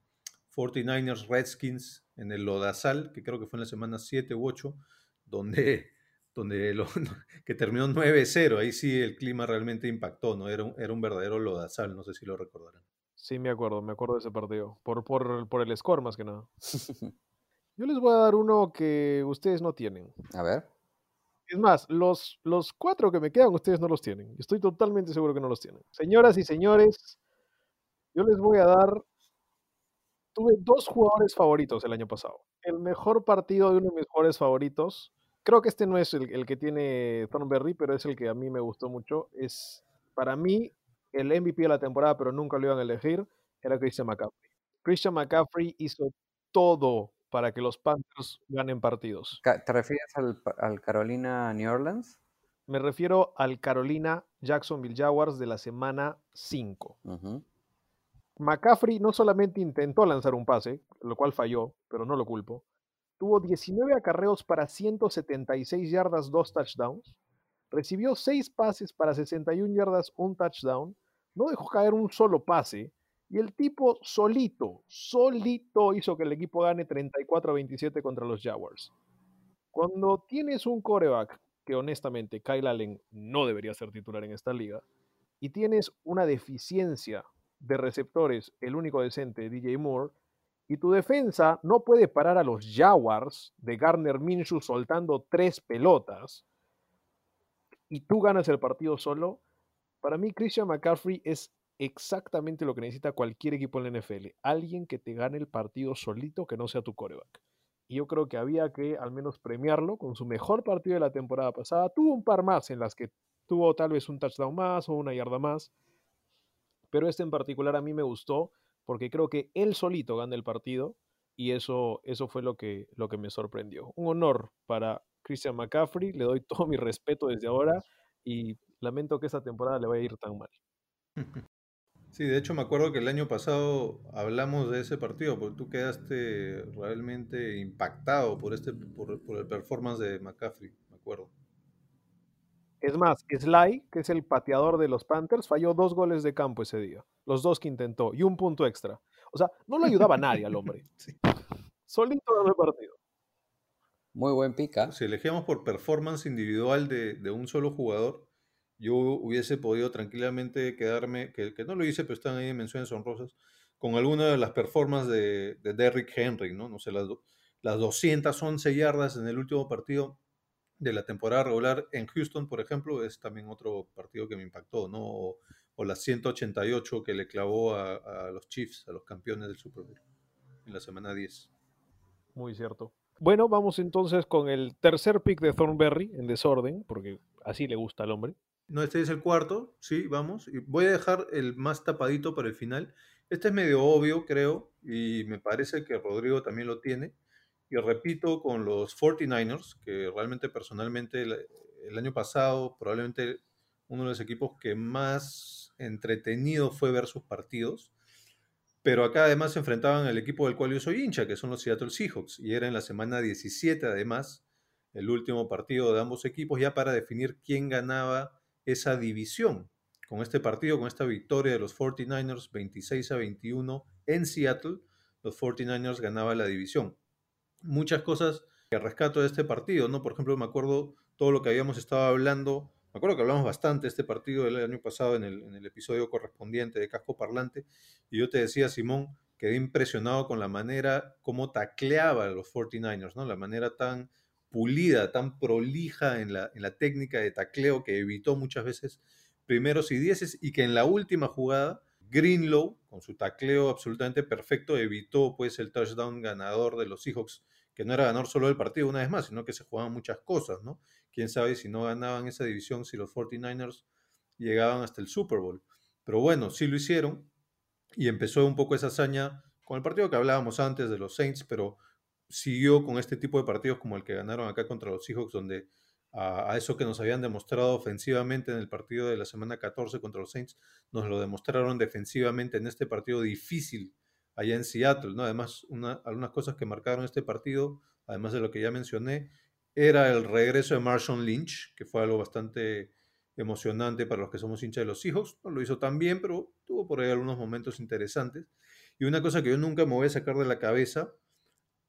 49ers Redskins en el Lodazal, que creo que fue en la semana 7 u 8, donde, donde lo- que terminó 9-0. Ahí sí el clima realmente impactó, ¿no? Era un, era un verdadero Lodazal, no sé si lo recordarán. Sí, me acuerdo, me acuerdo de ese partido. Por, por, por el score más que nada. Yo les voy a dar uno que ustedes no tienen. A ver. Es más, los, los cuatro que me quedan ustedes no los tienen. Estoy totalmente seguro que no los tienen. Señoras y señores, yo les voy a dar... Tuve dos jugadores favoritos el año pasado. El mejor partido de uno de mis jugadores favoritos, creo que este no es el, el que tiene Thornberry, pero es el que a mí me gustó mucho. Es para mí el MVP de la temporada, pero nunca lo iban a elegir, era Christian McCaffrey. Christian McCaffrey hizo todo para que los Panthers ganen partidos. ¿Te refieres al, al Carolina New Orleans? Me refiero al Carolina Jacksonville Jaguars de la semana 5. Ujú. McCaffrey no solamente intentó lanzar un pase, lo cual falló, pero no lo culpo. Tuvo 19 acarreos para 176 yardas, dos touchdowns. Recibió 6 pases para 61 yardas, un touchdown. No dejó caer un solo pase. Y el tipo solito, solito hizo que el equipo gane 34-27 contra los Jaguars. Cuando tienes un coreback que honestamente Kyle Allen no debería ser titular en esta liga, y tienes una deficiencia de receptores, el único decente, DJ Moore, y tu defensa no puede parar a los Jaguars de Garner Minshew soltando tres pelotas, y tú ganas el partido solo, para mí Christian McCaffrey es exactamente lo que necesita cualquier equipo en la NFL. Alguien que te gane el partido solito que no sea tu coreback. Y yo creo que había que al menos premiarlo con su mejor partido de la temporada pasada. Tuvo un par más en las que tuvo tal vez un touchdown más o una yarda más. Pero este en particular a mí me gustó porque creo que él solito gana el partido y eso, eso fue lo que, lo que me sorprendió. Un honor para Christian McCaffrey, le doy todo mi respeto desde ahora y lamento que esta temporada le vaya a ir tan mal. Sí, de hecho me acuerdo que el año pasado hablamos de ese partido, porque tú quedaste realmente impactado por este, por, por el performance de McCaffrey, me acuerdo. Es más, Sly, que es el pateador de los Panthers, falló dos goles de campo ese día. Los dos que intentó y un punto extra. O sea, no le ayudaba a nadie al hombre. Sí. Solito ganó el partido. Muy buen pica. Si elegíamos por performance individual de, de un solo jugador, yo hubiese podido tranquilamente quedarme, que, que no lo hice, pero están ahí en menciones honrosas, con alguna de las performances de, de Derrick Henry, ¿no? No sé, las, las 211 yardas en el último partido de la temporada regular en Houston, por ejemplo, es también otro partido que me impactó, ¿no? O, o las 188 que le clavó a, a los Chiefs, a los campeones del Super Bowl, en la semana 10. Muy cierto. Bueno, vamos entonces con el tercer pick de Thornberry en desorden, porque así le gusta al hombre. No, este es el cuarto, sí, vamos. Y voy a dejar el más tapadito para el final. Este es medio obvio, creo, y me parece que Rodrigo también lo tiene. Y repito, con los 49ers, que realmente personalmente el, año pasado probablemente uno de los equipos que más entretenido fue ver sus partidos. Pero acá además se enfrentaban al equipo del cual yo soy hincha, que son los Seattle Seahawks. Y era en la semana 17 además, el último partido de ambos equipos, ya para definir quién ganaba esa división. Con este partido, con esta victoria de los 49ers 26 a 21 en Seattle, los 49ers ganaban la división. Muchas cosas que rescato de este partido, ¿no? Por ejemplo, me acuerdo todo lo que habíamos estado hablando, me acuerdo que hablamos bastante de este partido del año pasado en el, episodio correspondiente de Casco Parlante, y yo te decía, Simón, quedé impresionado con la manera como tacleaba a los 49ers, ¿no? La manera tan pulida, tan prolija en la, en la técnica de tacleo que evitó muchas veces primeros y dieces y que en la última jugada Greenlow, con su tacleo absolutamente perfecto, evitó pues el touchdown ganador de los Seahawks, que no era ganador solo del partido una vez más, sino que se jugaban muchas cosas, ¿no? Quién sabe si no ganaban esa división, si los 49ers llegaban hasta el Super Bowl. Pero bueno, sí lo hicieron y empezó un poco esa hazaña con el partido que hablábamos antes de los Saints, pero siguió con este tipo de partidos como el que ganaron acá contra los Seahawks, donde a, a, eso que nos habían demostrado ofensivamente en el partido de la semana 14 contra los Saints, nos lo demostraron defensivamente en este partido difícil allá en Seattle, ¿no? Además, una, algunas cosas que marcaron este partido, además de lo que ya mencioné, era el regreso de Marshawn Lynch, que fue algo bastante emocionante para los que somos hinchas de los Seahawks. No lo hizo tan bien, pero tuvo por ahí algunos momentos interesantes. Y una cosa que yo nunca me voy a sacar de la cabeza,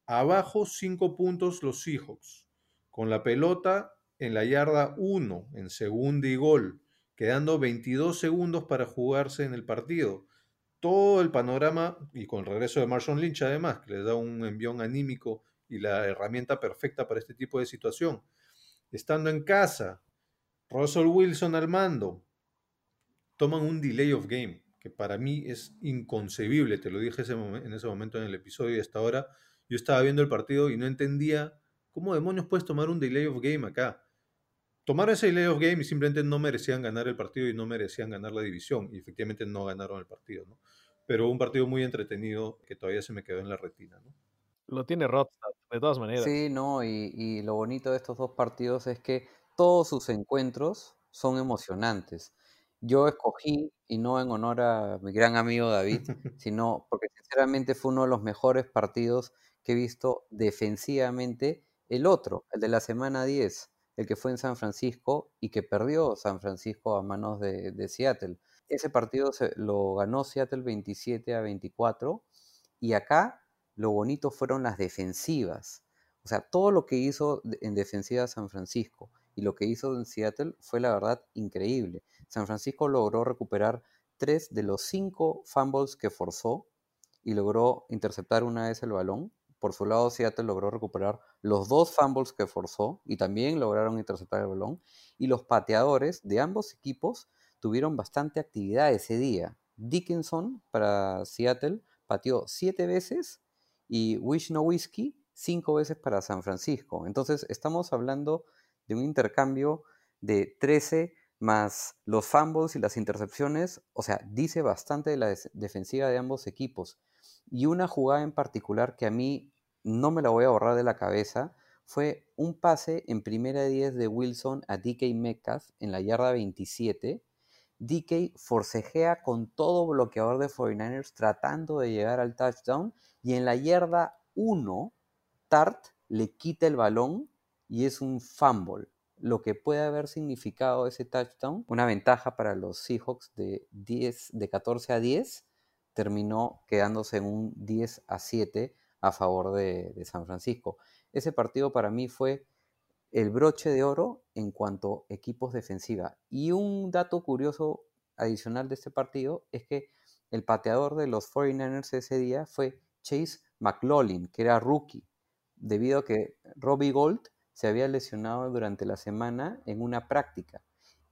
abajo cinco puntos los Seahawks, con la pelota en la yarda 1, en segunda y gol, quedando 22 segundos para jugarse en el partido. Todo el panorama, y con el regreso de Marshawn Lynch además, que les da un envión anímico y la herramienta perfecta para este tipo de situación. Estando en casa, Russell Wilson al mando, toman un delay of game, que para mí es inconcebible, te lo dije en ese momento en el episodio y hasta ahora yo estaba viendo el partido y no entendía cómo demonios puedes tomar un delay of game acá. Tomaron ese delay of game y simplemente no merecían ganar el partido y no merecían ganar la división. Y efectivamente no ganaron el partido, ¿no? Pero un partido muy entretenido que todavía se me quedó en la retina, ¿no? Lo tiene Rodstad, de todas maneras. Sí, no, y, y, lo bonito de estos dos partidos es que todos sus encuentros son emocionantes. Yo escogí, y no en honor a mi gran amigo David, sino porque sinceramente fue uno de los mejores partidos que he visto defensivamente. El otro, el de la semana 10, el que fue en San Francisco y que perdió San Francisco a manos de, de Seattle. Ese partido se, lo ganó Seattle 27 a 24 y acá lo bonito fueron las defensivas. O sea, todo lo que hizo en defensiva San Francisco y lo que hizo en Seattle fue la verdad increíble. San Francisco logró recuperar tres de los cinco fumbles que forzó y logró interceptar una vez el balón. Por su lado, Seattle logró recuperar los dos fumbles que forzó y también lograron interceptar el balón. Y los pateadores de ambos equipos tuvieron bastante actividad ese día. Dickinson para Seattle pateó siete veces y Wisnowski cinco veces para San Francisco. Entonces estamos hablando de un intercambio de 13 más los fumbles y las intercepciones, o sea, dice bastante de la defensiva de ambos equipos. Y una jugada en particular que a mí no me la voy a borrar de la cabeza fue un pase en primera 10 de Wilson a DK Metcalf en la yarda 27. DK forcejea con todo bloqueador de 49ers tratando de llegar al touchdown y en la yarda 1 Tart le quita el balón y es un fumble. Lo que puede haber significado ese touchdown, una ventaja para los Seahawks de, 10, de 14 a 10, terminó quedándose en un 10 a 7 a favor de, San Francisco. Ese partido para mí fue el broche de oro en cuanto a equipos defensiva. Y un dato curioso adicional de este partido es que el pateador de los 49ers ese día fue Chase McLaughlin, que era rookie debido a que Robbie Gold se había lesionado durante la semana en una práctica.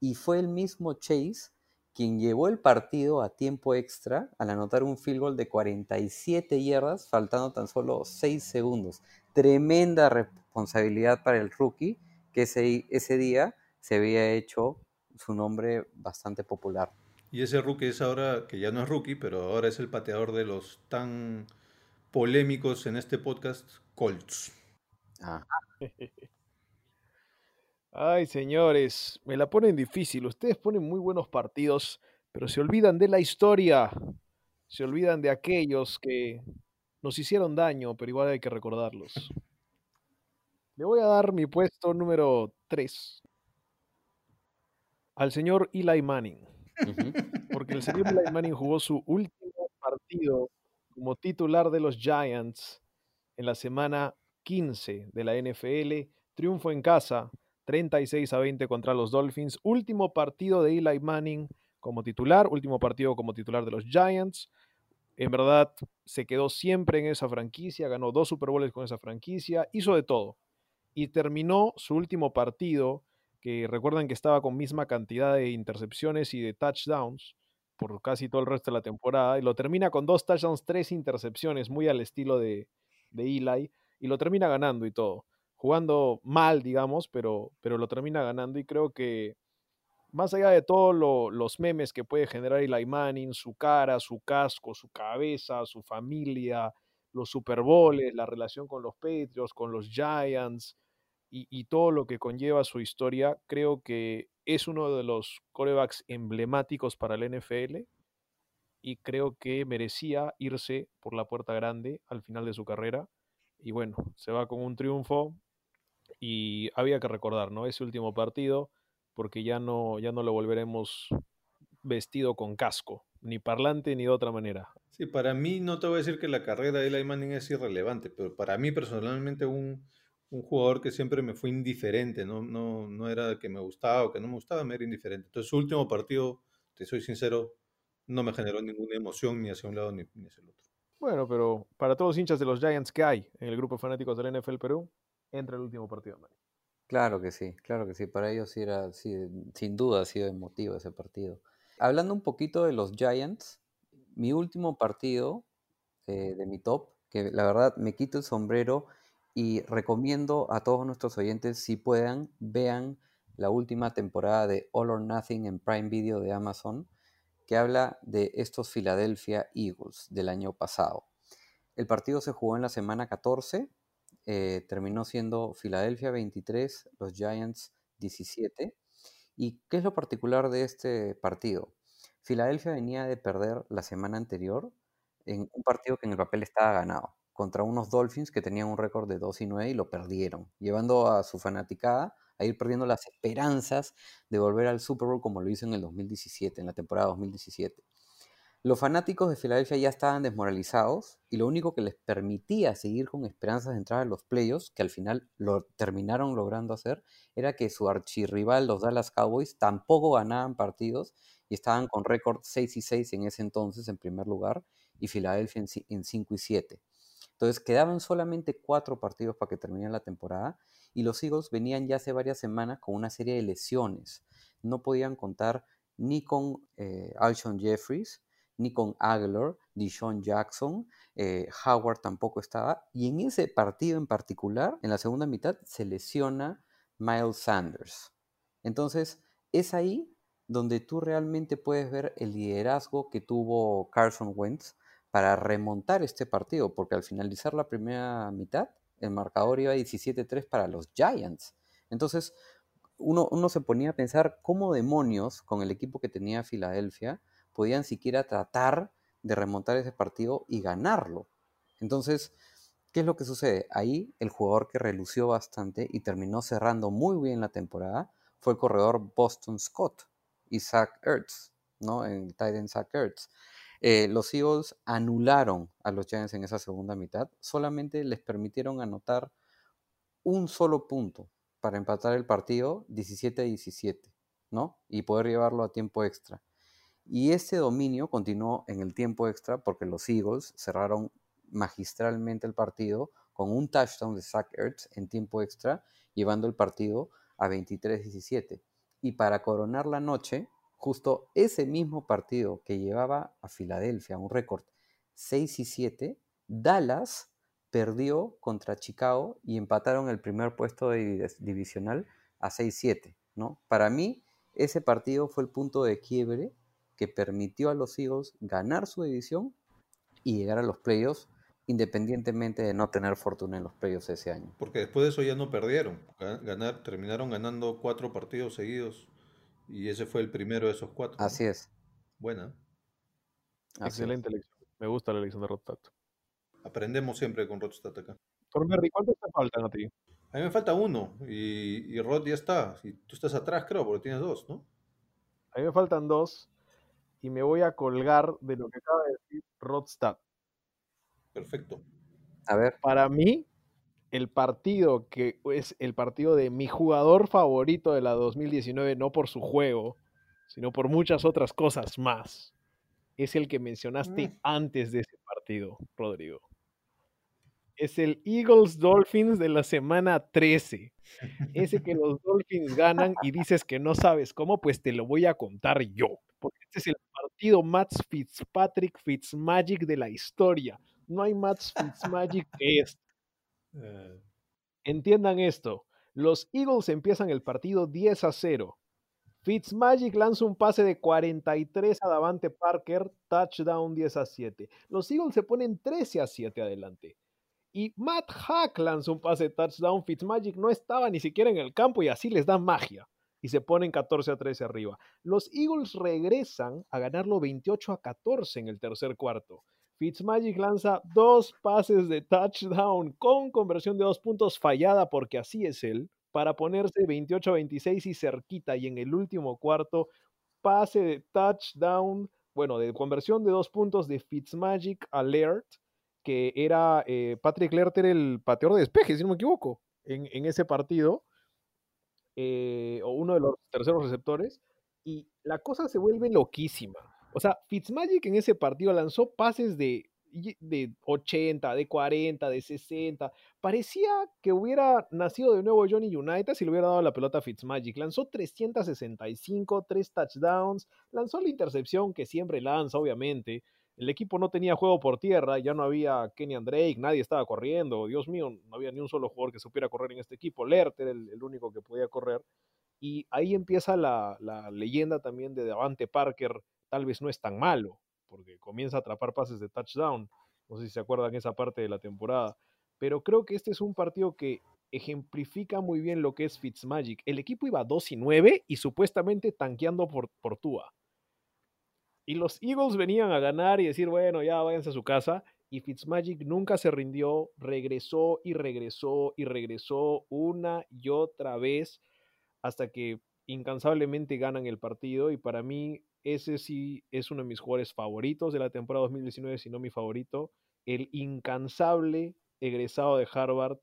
Y fue el mismo Chase quien llevó el partido a tiempo extra al anotar un field goal de 47 yardas, faltando tan solo 6 segundos. Tremenda responsabilidad para el rookie, que ese, ese día se había hecho su nombre bastante popular. Y ese rookie es ahora, que ya no es rookie, pero ahora es el pateador de los tan polémicos en este podcast, Colts. Ah. Ay, señores, me la ponen difícil. Ustedes ponen muy buenos partidos, pero se olvidan de la historia. Se olvidan de aquellos que nos hicieron daño, pero igual hay que recordarlos. Le voy a dar mi puesto número 3 al señor Eli Manning. Porque el señor Eli Manning jugó su último partido como titular de los Giants en la semana 15 de la NFL. Triunfo en casa, 36 a 20 contra los Dolphins. Último partido de Eli Manning como titular, último partido como titular de los Giants. En verdad, se quedó siempre en esa franquicia, ganó dos Super Bowls con esa franquicia, hizo de todo. Y terminó su último partido, que recuerdan que estaba con misma cantidad de intercepciones y de touchdowns por casi todo el resto de la temporada, y lo termina con dos touchdowns, tres intercepciones, muy al estilo de, de Eli y lo termina ganando y todo. Jugando mal, digamos, pero, pero lo termina ganando y creo que más allá de todos los memes que puede generar Eli Manning, su cara, su casco, su cabeza, su familia, los Super Bowls, la relación con los Patriots, con los Giants y, y, todo lo que conlleva su historia, creo que es uno de los corebacks emblemáticos para el NFL y creo que merecía irse por la puerta grande al final de su carrera. Y bueno, se va con un triunfo y había que recordar, ¿no? Ese último partido, porque ya no, ya no lo volveremos vestido con casco, ni parlante ni de otra manera. Sí, para mí no te voy a decir que la carrera de Eli Manning es irrelevante, pero para mí personalmente un, un jugador que siempre me fue indiferente, no, no, no era que me gustaba o que no me gustaba, me era indiferente. Entonces su último partido, te soy sincero, no me generó ninguna emoción ni hacia un lado ni, ni hacia el otro. Bueno, pero para todos los hinchas de los Giants que hay en el grupo de fanáticos del NFL Perú, entra el último partido. Claro que sí, claro que sí. Para ellos sí era, sí, sin duda ha sido emotivo ese partido. Hablando un poquito de los Giants, mi último partido eh, de mi top, que la verdad me quito el sombrero y recomiendo a todos nuestros oyentes, si puedan, vean la última temporada de All or Nothing en Prime Video de Amazon que habla de estos Philadelphia Eagles del año pasado. El partido se jugó en la semana 14, eh, terminó siendo Philadelphia 23, los Giants 17. ¿Y qué es lo particular de este partido? Filadelfia venía de perder la semana anterior en un partido que en el papel estaba ganado contra unos Dolphins que tenían un récord de 2 y 9 y lo perdieron, llevando a su fanaticada a ir perdiendo las esperanzas de volver al Super Bowl como lo hizo en el 2017, en la temporada 2017. Los fanáticos de Filadelfia ya estaban desmoralizados y lo único que les permitía seguir con esperanzas de entrar a los playoffs, que al final lo terminaron logrando hacer, era que su archirrival, los Dallas Cowboys, tampoco ganaban partidos y estaban con récord 6 y 6 en ese entonces en primer lugar y Filadelfia en 5 y 7. Entonces quedaban solamente cuatro partidos para que termine la temporada y los Eagles venían ya hace varias semanas con una serie de lesiones. No podían contar ni con eh, Alshon Jeffries, ni con Aguilar, ni Jackson, eh, Howard tampoco estaba. Y en ese partido en particular, en la segunda mitad, se lesiona Miles Sanders. Entonces, es ahí donde tú realmente puedes ver el liderazgo que tuvo Carson Wentz para remontar este partido, porque al finalizar la primera mitad, el marcador iba 17-3 para los Giants. Entonces, uno, uno, se ponía a pensar cómo demonios, con el equipo que tenía Filadelfia, podían siquiera tratar de remontar ese partido y ganarlo. Entonces, ¿qué es lo que sucede? Ahí el jugador que relució bastante y terminó cerrando muy bien la temporada fue el corredor Boston Scott, Isaac Ertz, ¿no? En Titan Zach Ertz. Eh, los Eagles anularon a los Giants en esa segunda mitad, solamente les permitieron anotar un solo punto para empatar el partido 17 17, ¿no? Y poder llevarlo a tiempo extra. Y ese dominio continuó en el tiempo extra porque los Eagles cerraron magistralmente el partido con un touchdown de Zach Ertz en tiempo extra, llevando el partido a 23-17. Y para coronar la noche, justo ese mismo partido que llevaba a Filadelfia un récord 6 y 7, Dallas perdió contra Chicago y empataron el primer puesto divisional a 6-7, ¿no? Para mí, ese partido fue el punto de quiebre que permitió a los Eagles ganar su división y llegar a los playoffs independientemente de no tener fortuna en los playoffs ese año. Porque después de eso ya no perdieron, ganar, terminaron ganando cuatro partidos seguidos y ese fue el primero de esos cuatro. Así es. Buena. Excelente elección. Me gusta la elección de Rodstad. Aprendemos siempre con Rodstad acá. Torberry, ¿cuántos te faltan a ti? A mí me falta uno y, y Rod ya está. Y tú estás atrás, creo, porque tienes dos, ¿no? A mí me faltan dos y me voy a colgar de lo que acaba de decir Rodstad. Perfecto. A ver. Para mí, el partido que es el partido de mi jugador favorito de la 2019, no por su juego, sino por muchas otras cosas más, es el que mencionaste Mm. antes de ese partido, Rodrigo. Es el Eagles Dolphins de la semana 13. Ese que los Dolphins ganan y dices que no sabes cómo, pues te lo voy a contar yo. Porque este es el partido Matt Fitzpatrick Fitzmagic de la historia. No hay Matt Fitzmagic que este. Eh, Entiendan esto. Los Eagles empiezan el partido 10 a 0. Fitzmagic lanza un pase de 43 a Davante Parker, touchdown 10 a 7. Los Eagles se ponen 13 a 7 adelante. Y Matt Hack lanza un pase de touchdown. Fitzmagic no estaba ni siquiera en el campo y así les da magia. Y se ponen 14 a 13 arriba. Los Eagles regresan a ganarlo 28 a 14 en el tercer cuarto. Fitzmagic lanza dos pases de touchdown con conversión de dos puntos fallada porque así es él, para ponerse 28 a 26 y cerquita. Y en el último cuarto, pase de touchdown, bueno, de conversión de dos puntos de Fitzmagic Alert, que era eh, Patrick Lert era el pateador de despeje, si no me equivoco, en, ese partido, eh, o uno de los terceros receptores. Y la cosa se vuelve loquísima. O sea, Fitzmagic en ese partido lanzó pases de, de 80, de 40, de 60. Parecía que hubiera nacido de nuevo Johnny United si le hubiera dado la pelota a Fitzmagic. Lanzó 365, tres touchdowns, lanzó la intercepción que siempre lanza, obviamente. El equipo no tenía juego por tierra, ya no había Kenny Drake, nadie estaba corriendo. Dios mío, no había ni un solo jugador que supiera correr en este equipo. Lert era el, único que podía correr. Y ahí empieza la, la leyenda también de Davante Parker, tal vez no es tan malo, porque comienza a atrapar pases de touchdown. No sé si se acuerdan esa parte de la temporada. Pero creo que este es un partido que ejemplifica muy bien lo que es Fitzmagic. El equipo iba 2 y 9 y supuestamente tanqueando por, por Tua. Y los Eagles venían a ganar y decir, bueno, ya váyanse a su casa. Y Fitzmagic nunca se rindió, regresó y regresó y regresó una y otra vez hasta que incansablemente ganan el partido. Y para mí, ese sí es uno de mis jugadores favoritos de la temporada 2019, si no mi favorito. El incansable egresado de Harvard,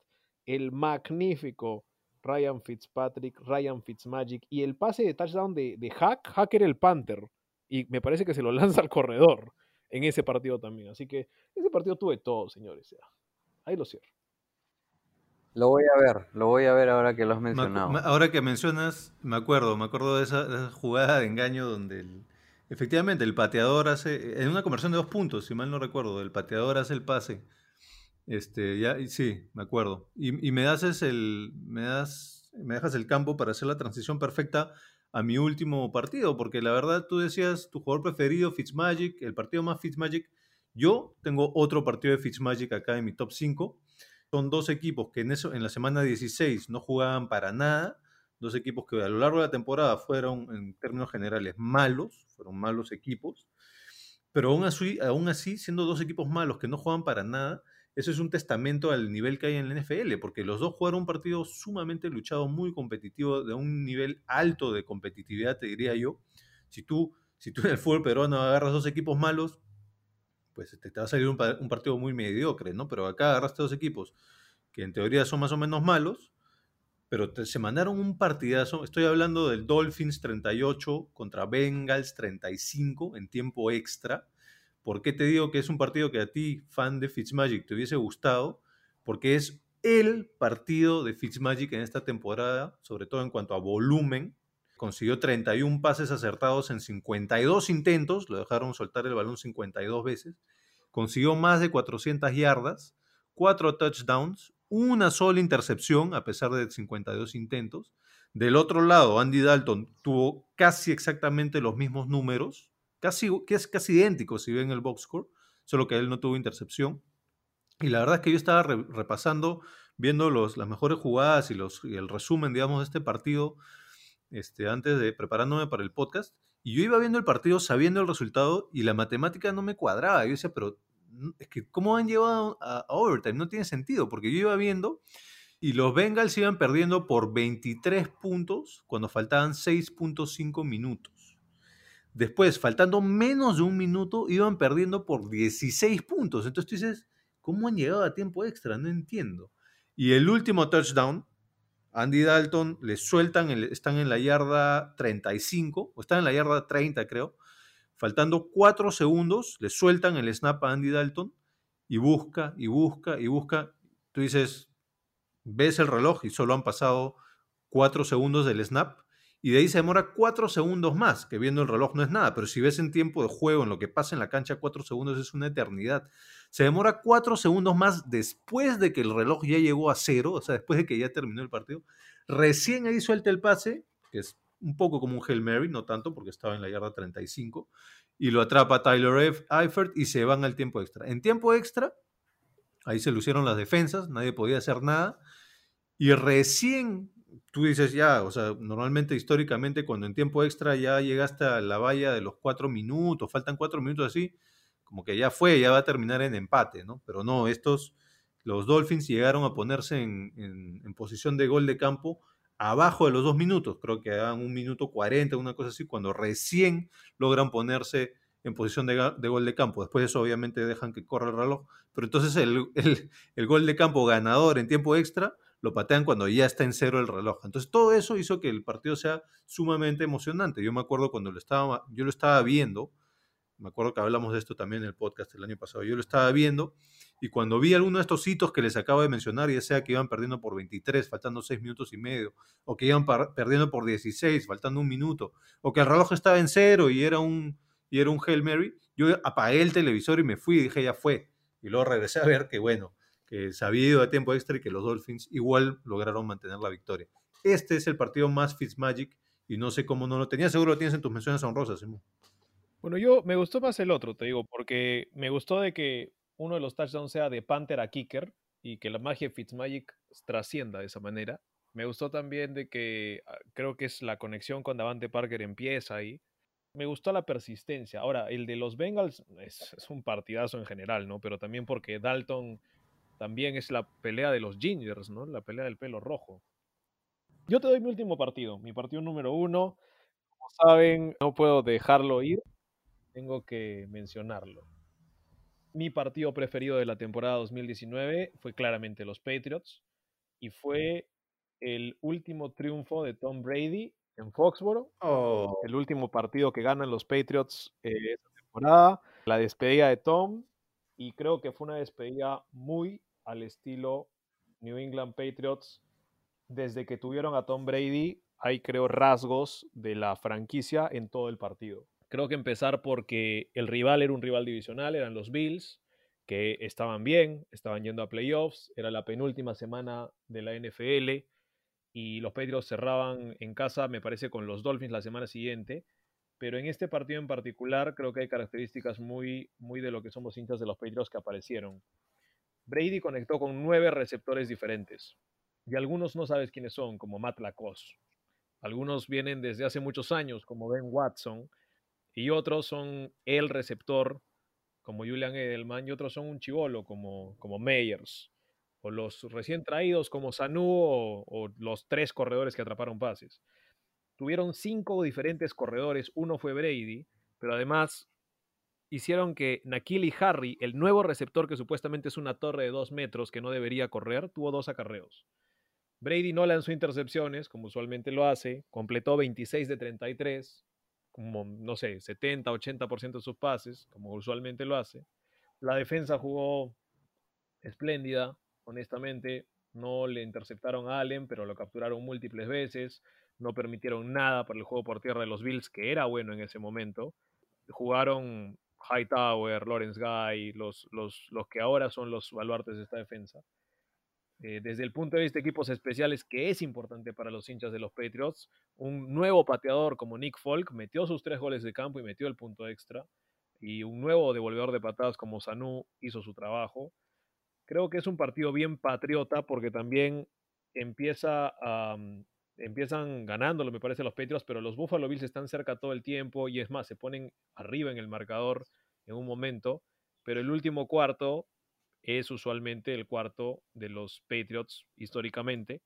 el magnífico Ryan Fitzpatrick, Ryan Fitzmagic y el pase de touchdown de, de Hack. Hack era el Panther y me parece que se lo lanza al corredor en ese partido también. Así que ese partido tuve todo, señores. Ahí lo cierro. Lo voy a ver, lo voy a ver ahora que lo has mencionado. Ahora que mencionas, me acuerdo, me acuerdo de esa, jugada de engaño donde efectivamente el pateador hace, en una conversión de dos puntos, si mal no recuerdo, el pateador hace el pase. Este, ya, sí, me acuerdo. Y, y me das el, me das, me dejas el campo para hacer la transición perfecta a mi último partido, porque la verdad tú decías tu jugador preferido, Fitzmagic, el partido más Fitzmagic. Yo tengo otro partido de Fitzmagic acá en mi top 5. Son dos equipos que en, eso, en la semana 16 no jugaban para nada. Dos equipos que a lo largo de la temporada fueron, en términos generales, malos, fueron malos equipos. Pero aún así, aún así, siendo dos equipos malos que no juegan para nada, eso es un testamento al nivel que hay en la NFL, porque los dos jugaron un partido sumamente luchado, muy competitivo, de un nivel alto de competitividad, te diría yo. Si tú, si tú en el fútbol peruano agarras dos equipos malos, pues te, va a salir un, partido muy mediocre, ¿no? Pero acá agarraste dos equipos que en teoría son más o menos malos, pero se mandaron un partidazo. Estoy hablando del Dolphins 38 contra Bengals 35 en tiempo extra ¿Por qué te digo que es un partido que a ti, fan de Fitzmagic, te hubiese gustado? Porque es el partido de Fitzmagic en esta temporada, sobre todo en cuanto a volumen. Consiguió 31 pases acertados en 52 intentos, lo dejaron soltar el balón 52 veces. Consiguió más de 400 yardas, 4 touchdowns, una sola intercepción a pesar de 52 intentos. Del otro lado, Andy Dalton tuvo casi exactamente los mismos números, casi, que es casi idéntico si ven el box score, solo que él no tuvo intercepción. Y la verdad es que yo estaba repasando, viendo los, las mejores jugadas y, los, el resumen, digamos, de este partido, este, antes de preparándome para el podcast, y yo iba viendo el partido sabiendo el resultado y la matemática no me cuadraba. Yo decía, pero es que ¿cómo han llevado a, a overtime? No tiene sentido, porque yo iba viendo y los Bengals iban perdiendo por 23 puntos cuando faltaban 6.5 minutos. Después, faltando menos de un minuto, iban perdiendo por 16 puntos. Entonces tú dices, ¿cómo han llegado a tiempo extra? No entiendo. Y el último touchdown, Andy Dalton le sueltan, están en la yarda 35, o están en la yarda 30 creo, faltando 4 segundos, le sueltan el snap a Andy Dalton y busca y busca y busca. Tú dices, ves el reloj y solo han pasado 4 segundos del snap y de ahí se demora cuatro segundos más, que viendo el reloj no es nada, pero si ves en tiempo de juego, en lo que pasa en la cancha, cuatro segundos es una eternidad. Se demora cuatro segundos más después de que el reloj ya llegó a cero, o sea, después de que ya terminó el partido. Recién ahí suelta el pase, que es un poco como un Hail Mary, no tanto porque estaba en la yarda 35, y lo atrapa Tyler Eifert y se van al tiempo extra. En tiempo extra, ahí se lucieron las defensas, nadie podía hacer nada, y recién tú dices ya, o sea, normalmente históricamente cuando en tiempo extra ya llegaste a la valla de los cuatro minutos, faltan cuatro minutos así, como que ya fue, ya va a terminar en empate, ¿no? Pero no, estos, los Dolphins llegaron a ponerse en, posición de gol de campo abajo de los dos minutos, creo que hagan un minuto cuarenta, una cosa así, cuando recién logran ponerse en posición de, gol de campo. Después de eso obviamente dejan que corra el reloj, pero entonces el, el gol de campo ganador en tiempo extra lo patean cuando ya está en cero el reloj. Entonces todo eso hizo que el partido sea sumamente emocionante. Yo me acuerdo cuando lo estaba, yo lo estaba viendo, me acuerdo que hablamos de esto también en el podcast el año pasado, yo lo estaba viendo y cuando vi alguno de estos hitos que les acabo de mencionar, ya sea que iban perdiendo por 23, faltando 6 minutos y medio, o que iban perdiendo por 16, faltando un minuto, o que el reloj estaba en cero y era un, y era un Hail Mary, yo apagué el televisor y me fui y dije, ya fue. Y luego regresé a ver que, bueno, que se había ido a tiempo extra y que los Dolphins igual lograron mantener la victoria. Este es el partido más Fitzmagic y no sé cómo no lo tenía. Seguro lo tienes en tus menciones honrosas, Simón. Bueno, yo me gustó más el otro, te digo, porque me gustó de que uno de los touchdowns sea de Panther a Kicker, y que la magia de Fitzmagic trascienda de esa manera. Me gustó también de que ah, creo que es la conexión con Davante Parker empieza ahí. Me gustó la persistencia. Ahora, el de los Bengals es un partidazo en general, ¿no? Pero también porque Dalton también es la pelea de los Gingers, ¿no? La pelea del pelo rojo. Yo te doy mi último partido, mi partido número uno. Como saben, no puedo dejarlo ir, tengo que mencionarlo. Mi partido preferido de la temporada 2019 fue claramente los Patriots y fue el último triunfo de Tom Brady en Foxboro. Oh, El último partido que ganan los Patriots eh, esa temporada. La despedida de Tom y creo que fue una despedida muy al estilo New England Patriots. Desde que tuvieron a Tom Brady, hay creo rasgos de la franquicia en todo el partido. Creo que empezar porque el rival era un rival divisional, eran los Bills, que estaban bien, estaban yendo a playoffs, era la penúltima semana de la NFL y los Patriots cerraban en casa, me parece, con los Dolphins la semana siguiente. Pero en este partido en particular creo que hay características muy, muy de lo que somos hinchas de los Patriots que aparecieron. Brady conectó con nueve receptores diferentes y algunos no sabes quiénes son, como Matt Lacoste. Algunos vienen desde hace muchos años, como Ben Watson, y otros son el receptor, como Julian Edelman, y otros son un chivolo, como, como Meyers, o los recién traídos, como Sanu, o, o los tres corredores que atraparon pases. Tuvieron cinco diferentes corredores, uno fue Brady, pero además hicieron que Nakili Harry, el nuevo receptor que supuestamente es una torre de dos metros que no debería correr, tuvo dos acarreos. Brady no lanzó intercepciones, como usualmente lo hace, completó 26 de 33, como, no sé, 70, 80% de sus pases, como usualmente lo hace. La defensa jugó espléndida, honestamente. No le interceptaron a Allen, pero lo capturaron múltiples veces. No permitieron nada para el juego por tierra de los Bills, que era bueno en ese momento. Jugaron Hightower, Lawrence Guy, los, los, los que ahora son los baluartes de esta defensa. Eh, desde el punto de vista de equipos especiales, que es importante para los hinchas de los Patriots, un nuevo pateador como Nick Folk metió sus tres goles de campo y metió el punto extra. Y un nuevo devolvedor de patadas como Sanu hizo su trabajo. Creo que es un partido bien patriota porque también empieza a, mm, empiezan ganándolo, me parece, los Patriots, pero los Buffalo Bills están cerca todo el tiempo y es más, se ponen arriba en el marcador en un momento, pero el último cuarto es usualmente el cuarto de los Patriots históricamente.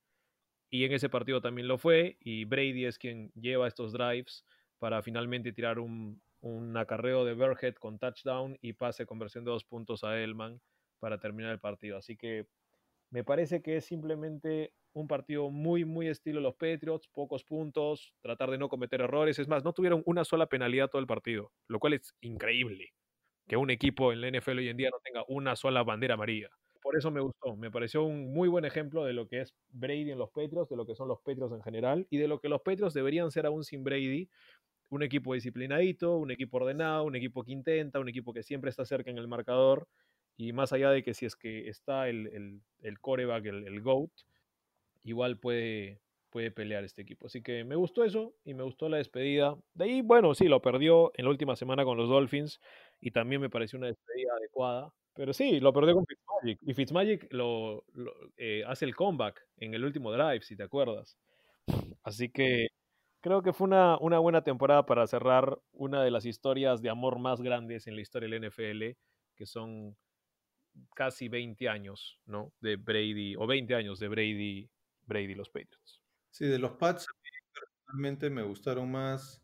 Y en ese partido también lo fue. Y Brady es quien lleva estos drives para finalmente tirar un, un acarreo de Burhead con touchdown y pase conversión de dos puntos a Elman para terminar el partido. Así que me parece que es simplemente un partido muy, muy estilo los Patriots, pocos puntos, tratar de no cometer errores. Es más, no tuvieron una sola penalidad todo el partido, lo cual es increíble que un equipo en la NFL hoy en día no tenga una sola bandera amarilla. Por eso me gustó, me pareció un muy buen ejemplo de lo que es Brady en los Patriots, de lo que son los Patriots en general y de lo que los Patriots deberían ser aún sin Brady. Un equipo disciplinadito, un equipo ordenado, un equipo que intenta, un equipo que siempre está cerca en el marcador y más allá de que si es que está el, el, el coreback, el, el GOAT, igual puede, puede pelear este equipo. Así que me gustó eso y me gustó la despedida. De ahí, bueno, sí, lo perdió en la última semana con los Dolphins y también me pareció una despedida adecuada. Pero sí, lo perdió con Fitzmagic. Y Fitzmagic lo, lo eh, hace el comeback en el último drive, si te acuerdas. Así que creo que fue una, una buena temporada para cerrar una de las historias de amor más grandes en la historia del NFL, que son casi 20 años, ¿no? De Brady, o 20 años de Brady, Brady los Patriots. Sí, de los Pats, personalmente me gustaron más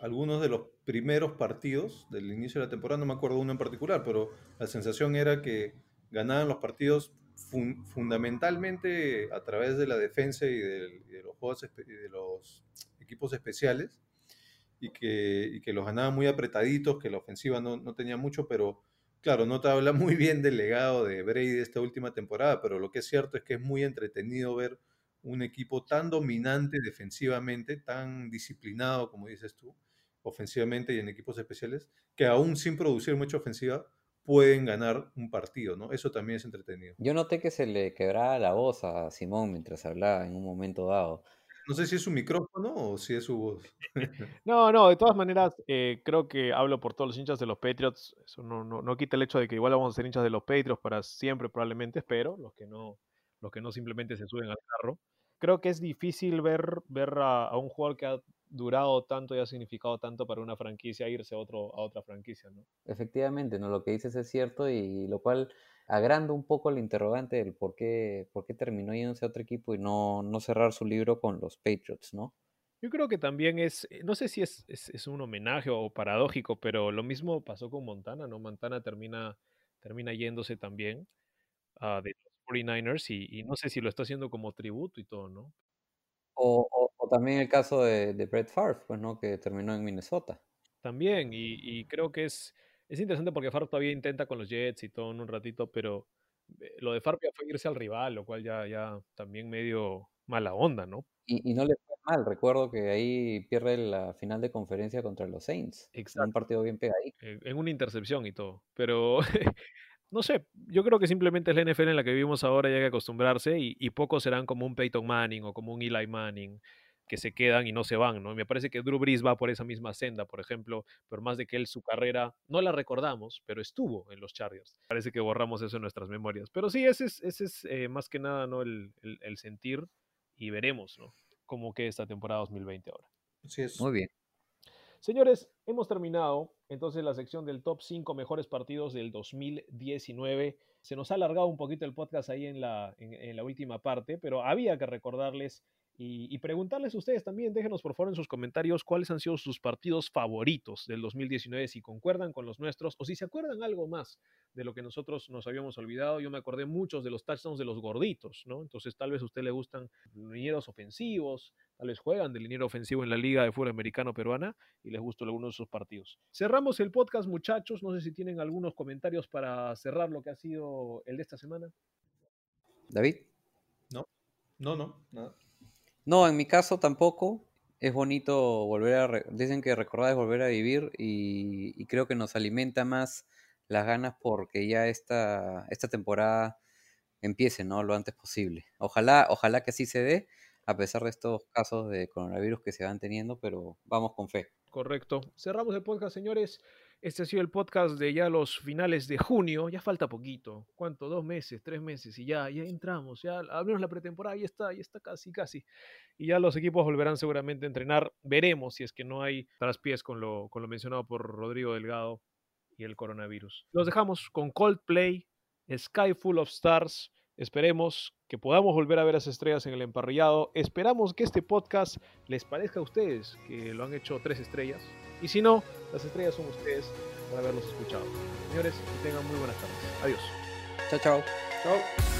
algunos de los primeros partidos del inicio de la temporada, no me acuerdo uno en particular, pero la sensación era que ganaban los partidos fun fundamentalmente a través de la defensa y de, y los juegos y de los equipos especiales y que, y que, los ganaban muy apretaditos, que la ofensiva no, no tenía mucho, pero claro, no te habla muy bien del legado de Brady esta última temporada, pero lo que es cierto es que es muy entretenido ver un equipo tan dominante defensivamente, tan disciplinado, como dices tú, ofensivamente y en equipos especiales, que aún sin producir mucha ofensiva, pueden ganar un partido, ¿no? Eso también es entretenido. Yo noté que se le quebraba la voz a Simón mientras hablaba en un momento dado. No sé si es su micrófono o si es su voz. No, no, de todas maneras, eh, creo que hablo por todos los hinchas de los Patriots. Eso no, no, no quita el hecho de que igual vamos a ser hinchas de los Patriots para siempre, probablemente, espero, los que no, los que no simplemente se suben al carro. Creo que es difícil ver, ver a, a un jugador que ha durado tanto y ha significado tanto para una franquicia irse a, otro, a otra franquicia, ¿no? Efectivamente, ¿no? Lo que dices es cierto y lo cual agranda un poco el interrogante del por qué, por qué terminó yéndose a otro equipo y no, no cerrar su libro con los Patriots, ¿no? Yo creo que también es, eh, no sé si es, es, es un homenaje o paradójico, pero lo mismo pasó con Montana, ¿no? Montana termina, termina yéndose también de los 49ers y, y no sé si lo está haciendo como tributo y todo, ¿no? O, o- o también el caso de, de Brett Favre, pues, ¿no? Que terminó en Minnesota. También, y, y creo que es, es interesante porque Favre todavía intenta con los Jets y todo en un ratito, pero eh, lo de Favre ya fue irse al rival, lo cual ya, ya también medio mala onda, ¿no? Y, y no le fue mal. Recuerdo que ahí pierde la final de conferencia contra los Saints. En un Exacto. partido bien pegadito. En una intercepción y todo. Pero no sé, yo creo que simplemente es la NFL en la que vivimos ahora y hay que acostumbrarse y, y pocos serán como un Peyton Manning o como un Eli Manning que se quedan y no se van, ¿no? Y me parece que Drew Brees va por esa misma senda, por ejemplo, por más de que él su carrera no la recordamos, pero estuvo en los Chargers. Parece que borramos eso en nuestras memorias. Pero sí, ese es, ese es eh, más que nada, ¿no? El, el, el sentir y veremos, ¿no? Cómo queda esta temporada 2020 ahora. Así es. Muy bien. Señores, hemos terminado entonces la sección del top 5 mejores partidos del 2019. Se nos ha alargado un poquito el podcast ahí en la, en, en la última parte, pero había que recordarles y, y, preguntarles a ustedes también, déjenos por favor en sus comentarios cuáles han sido sus partidos favoritos del 2019, si concuerdan con los nuestros o si se acuerdan algo más de lo que nosotros nos habíamos olvidado. Yo me acordé muchos de los touchdowns de los gorditos, ¿no? Entonces tal vez a usted le gustan linieros ofensivos, tal vez juegan de liniero ofensivo en la Liga de Fútbol Americano Peruana y les gustó alguno de sus partidos. Cerramos el podcast, muchachos. No sé si tienen algunos comentarios para cerrar lo que ha sido el de esta semana. David. No, no, no, nada. No, en mi caso tampoco. Es bonito volver a... Re Dicen que recordar es volver a vivir y, creo que nos alimenta más las ganas porque ya esta, esta temporada empiece, ¿no? Lo antes posible. Ojalá, ojalá que así se dé, a pesar de estos casos de coronavirus que se van teniendo, pero vamos con fe. Correcto. Cerramos el podcast, señores. Este ha sido el podcast de ya los finales de junio. Ya falta poquito. ¿Cuánto? Dos meses, tres meses y ya, ya entramos. Ya menos la pretemporada ya está, ya está casi, casi. Y ya los equipos volverán seguramente a entrenar. Veremos si es que no hay traspiés con lo, con lo mencionado por Rodrigo Delgado y el coronavirus. Los dejamos con Coldplay, Sky Full of Stars. Esperemos que podamos volver a ver las estrellas en el emparrillado. Esperamos que este podcast les parezca a ustedes que lo han hecho tres estrellas. Y si no, las estrellas son ustedes por haberlos escuchado. Señores, que tengan muy buenas tardes. Adiós. Chao, chao. Chao.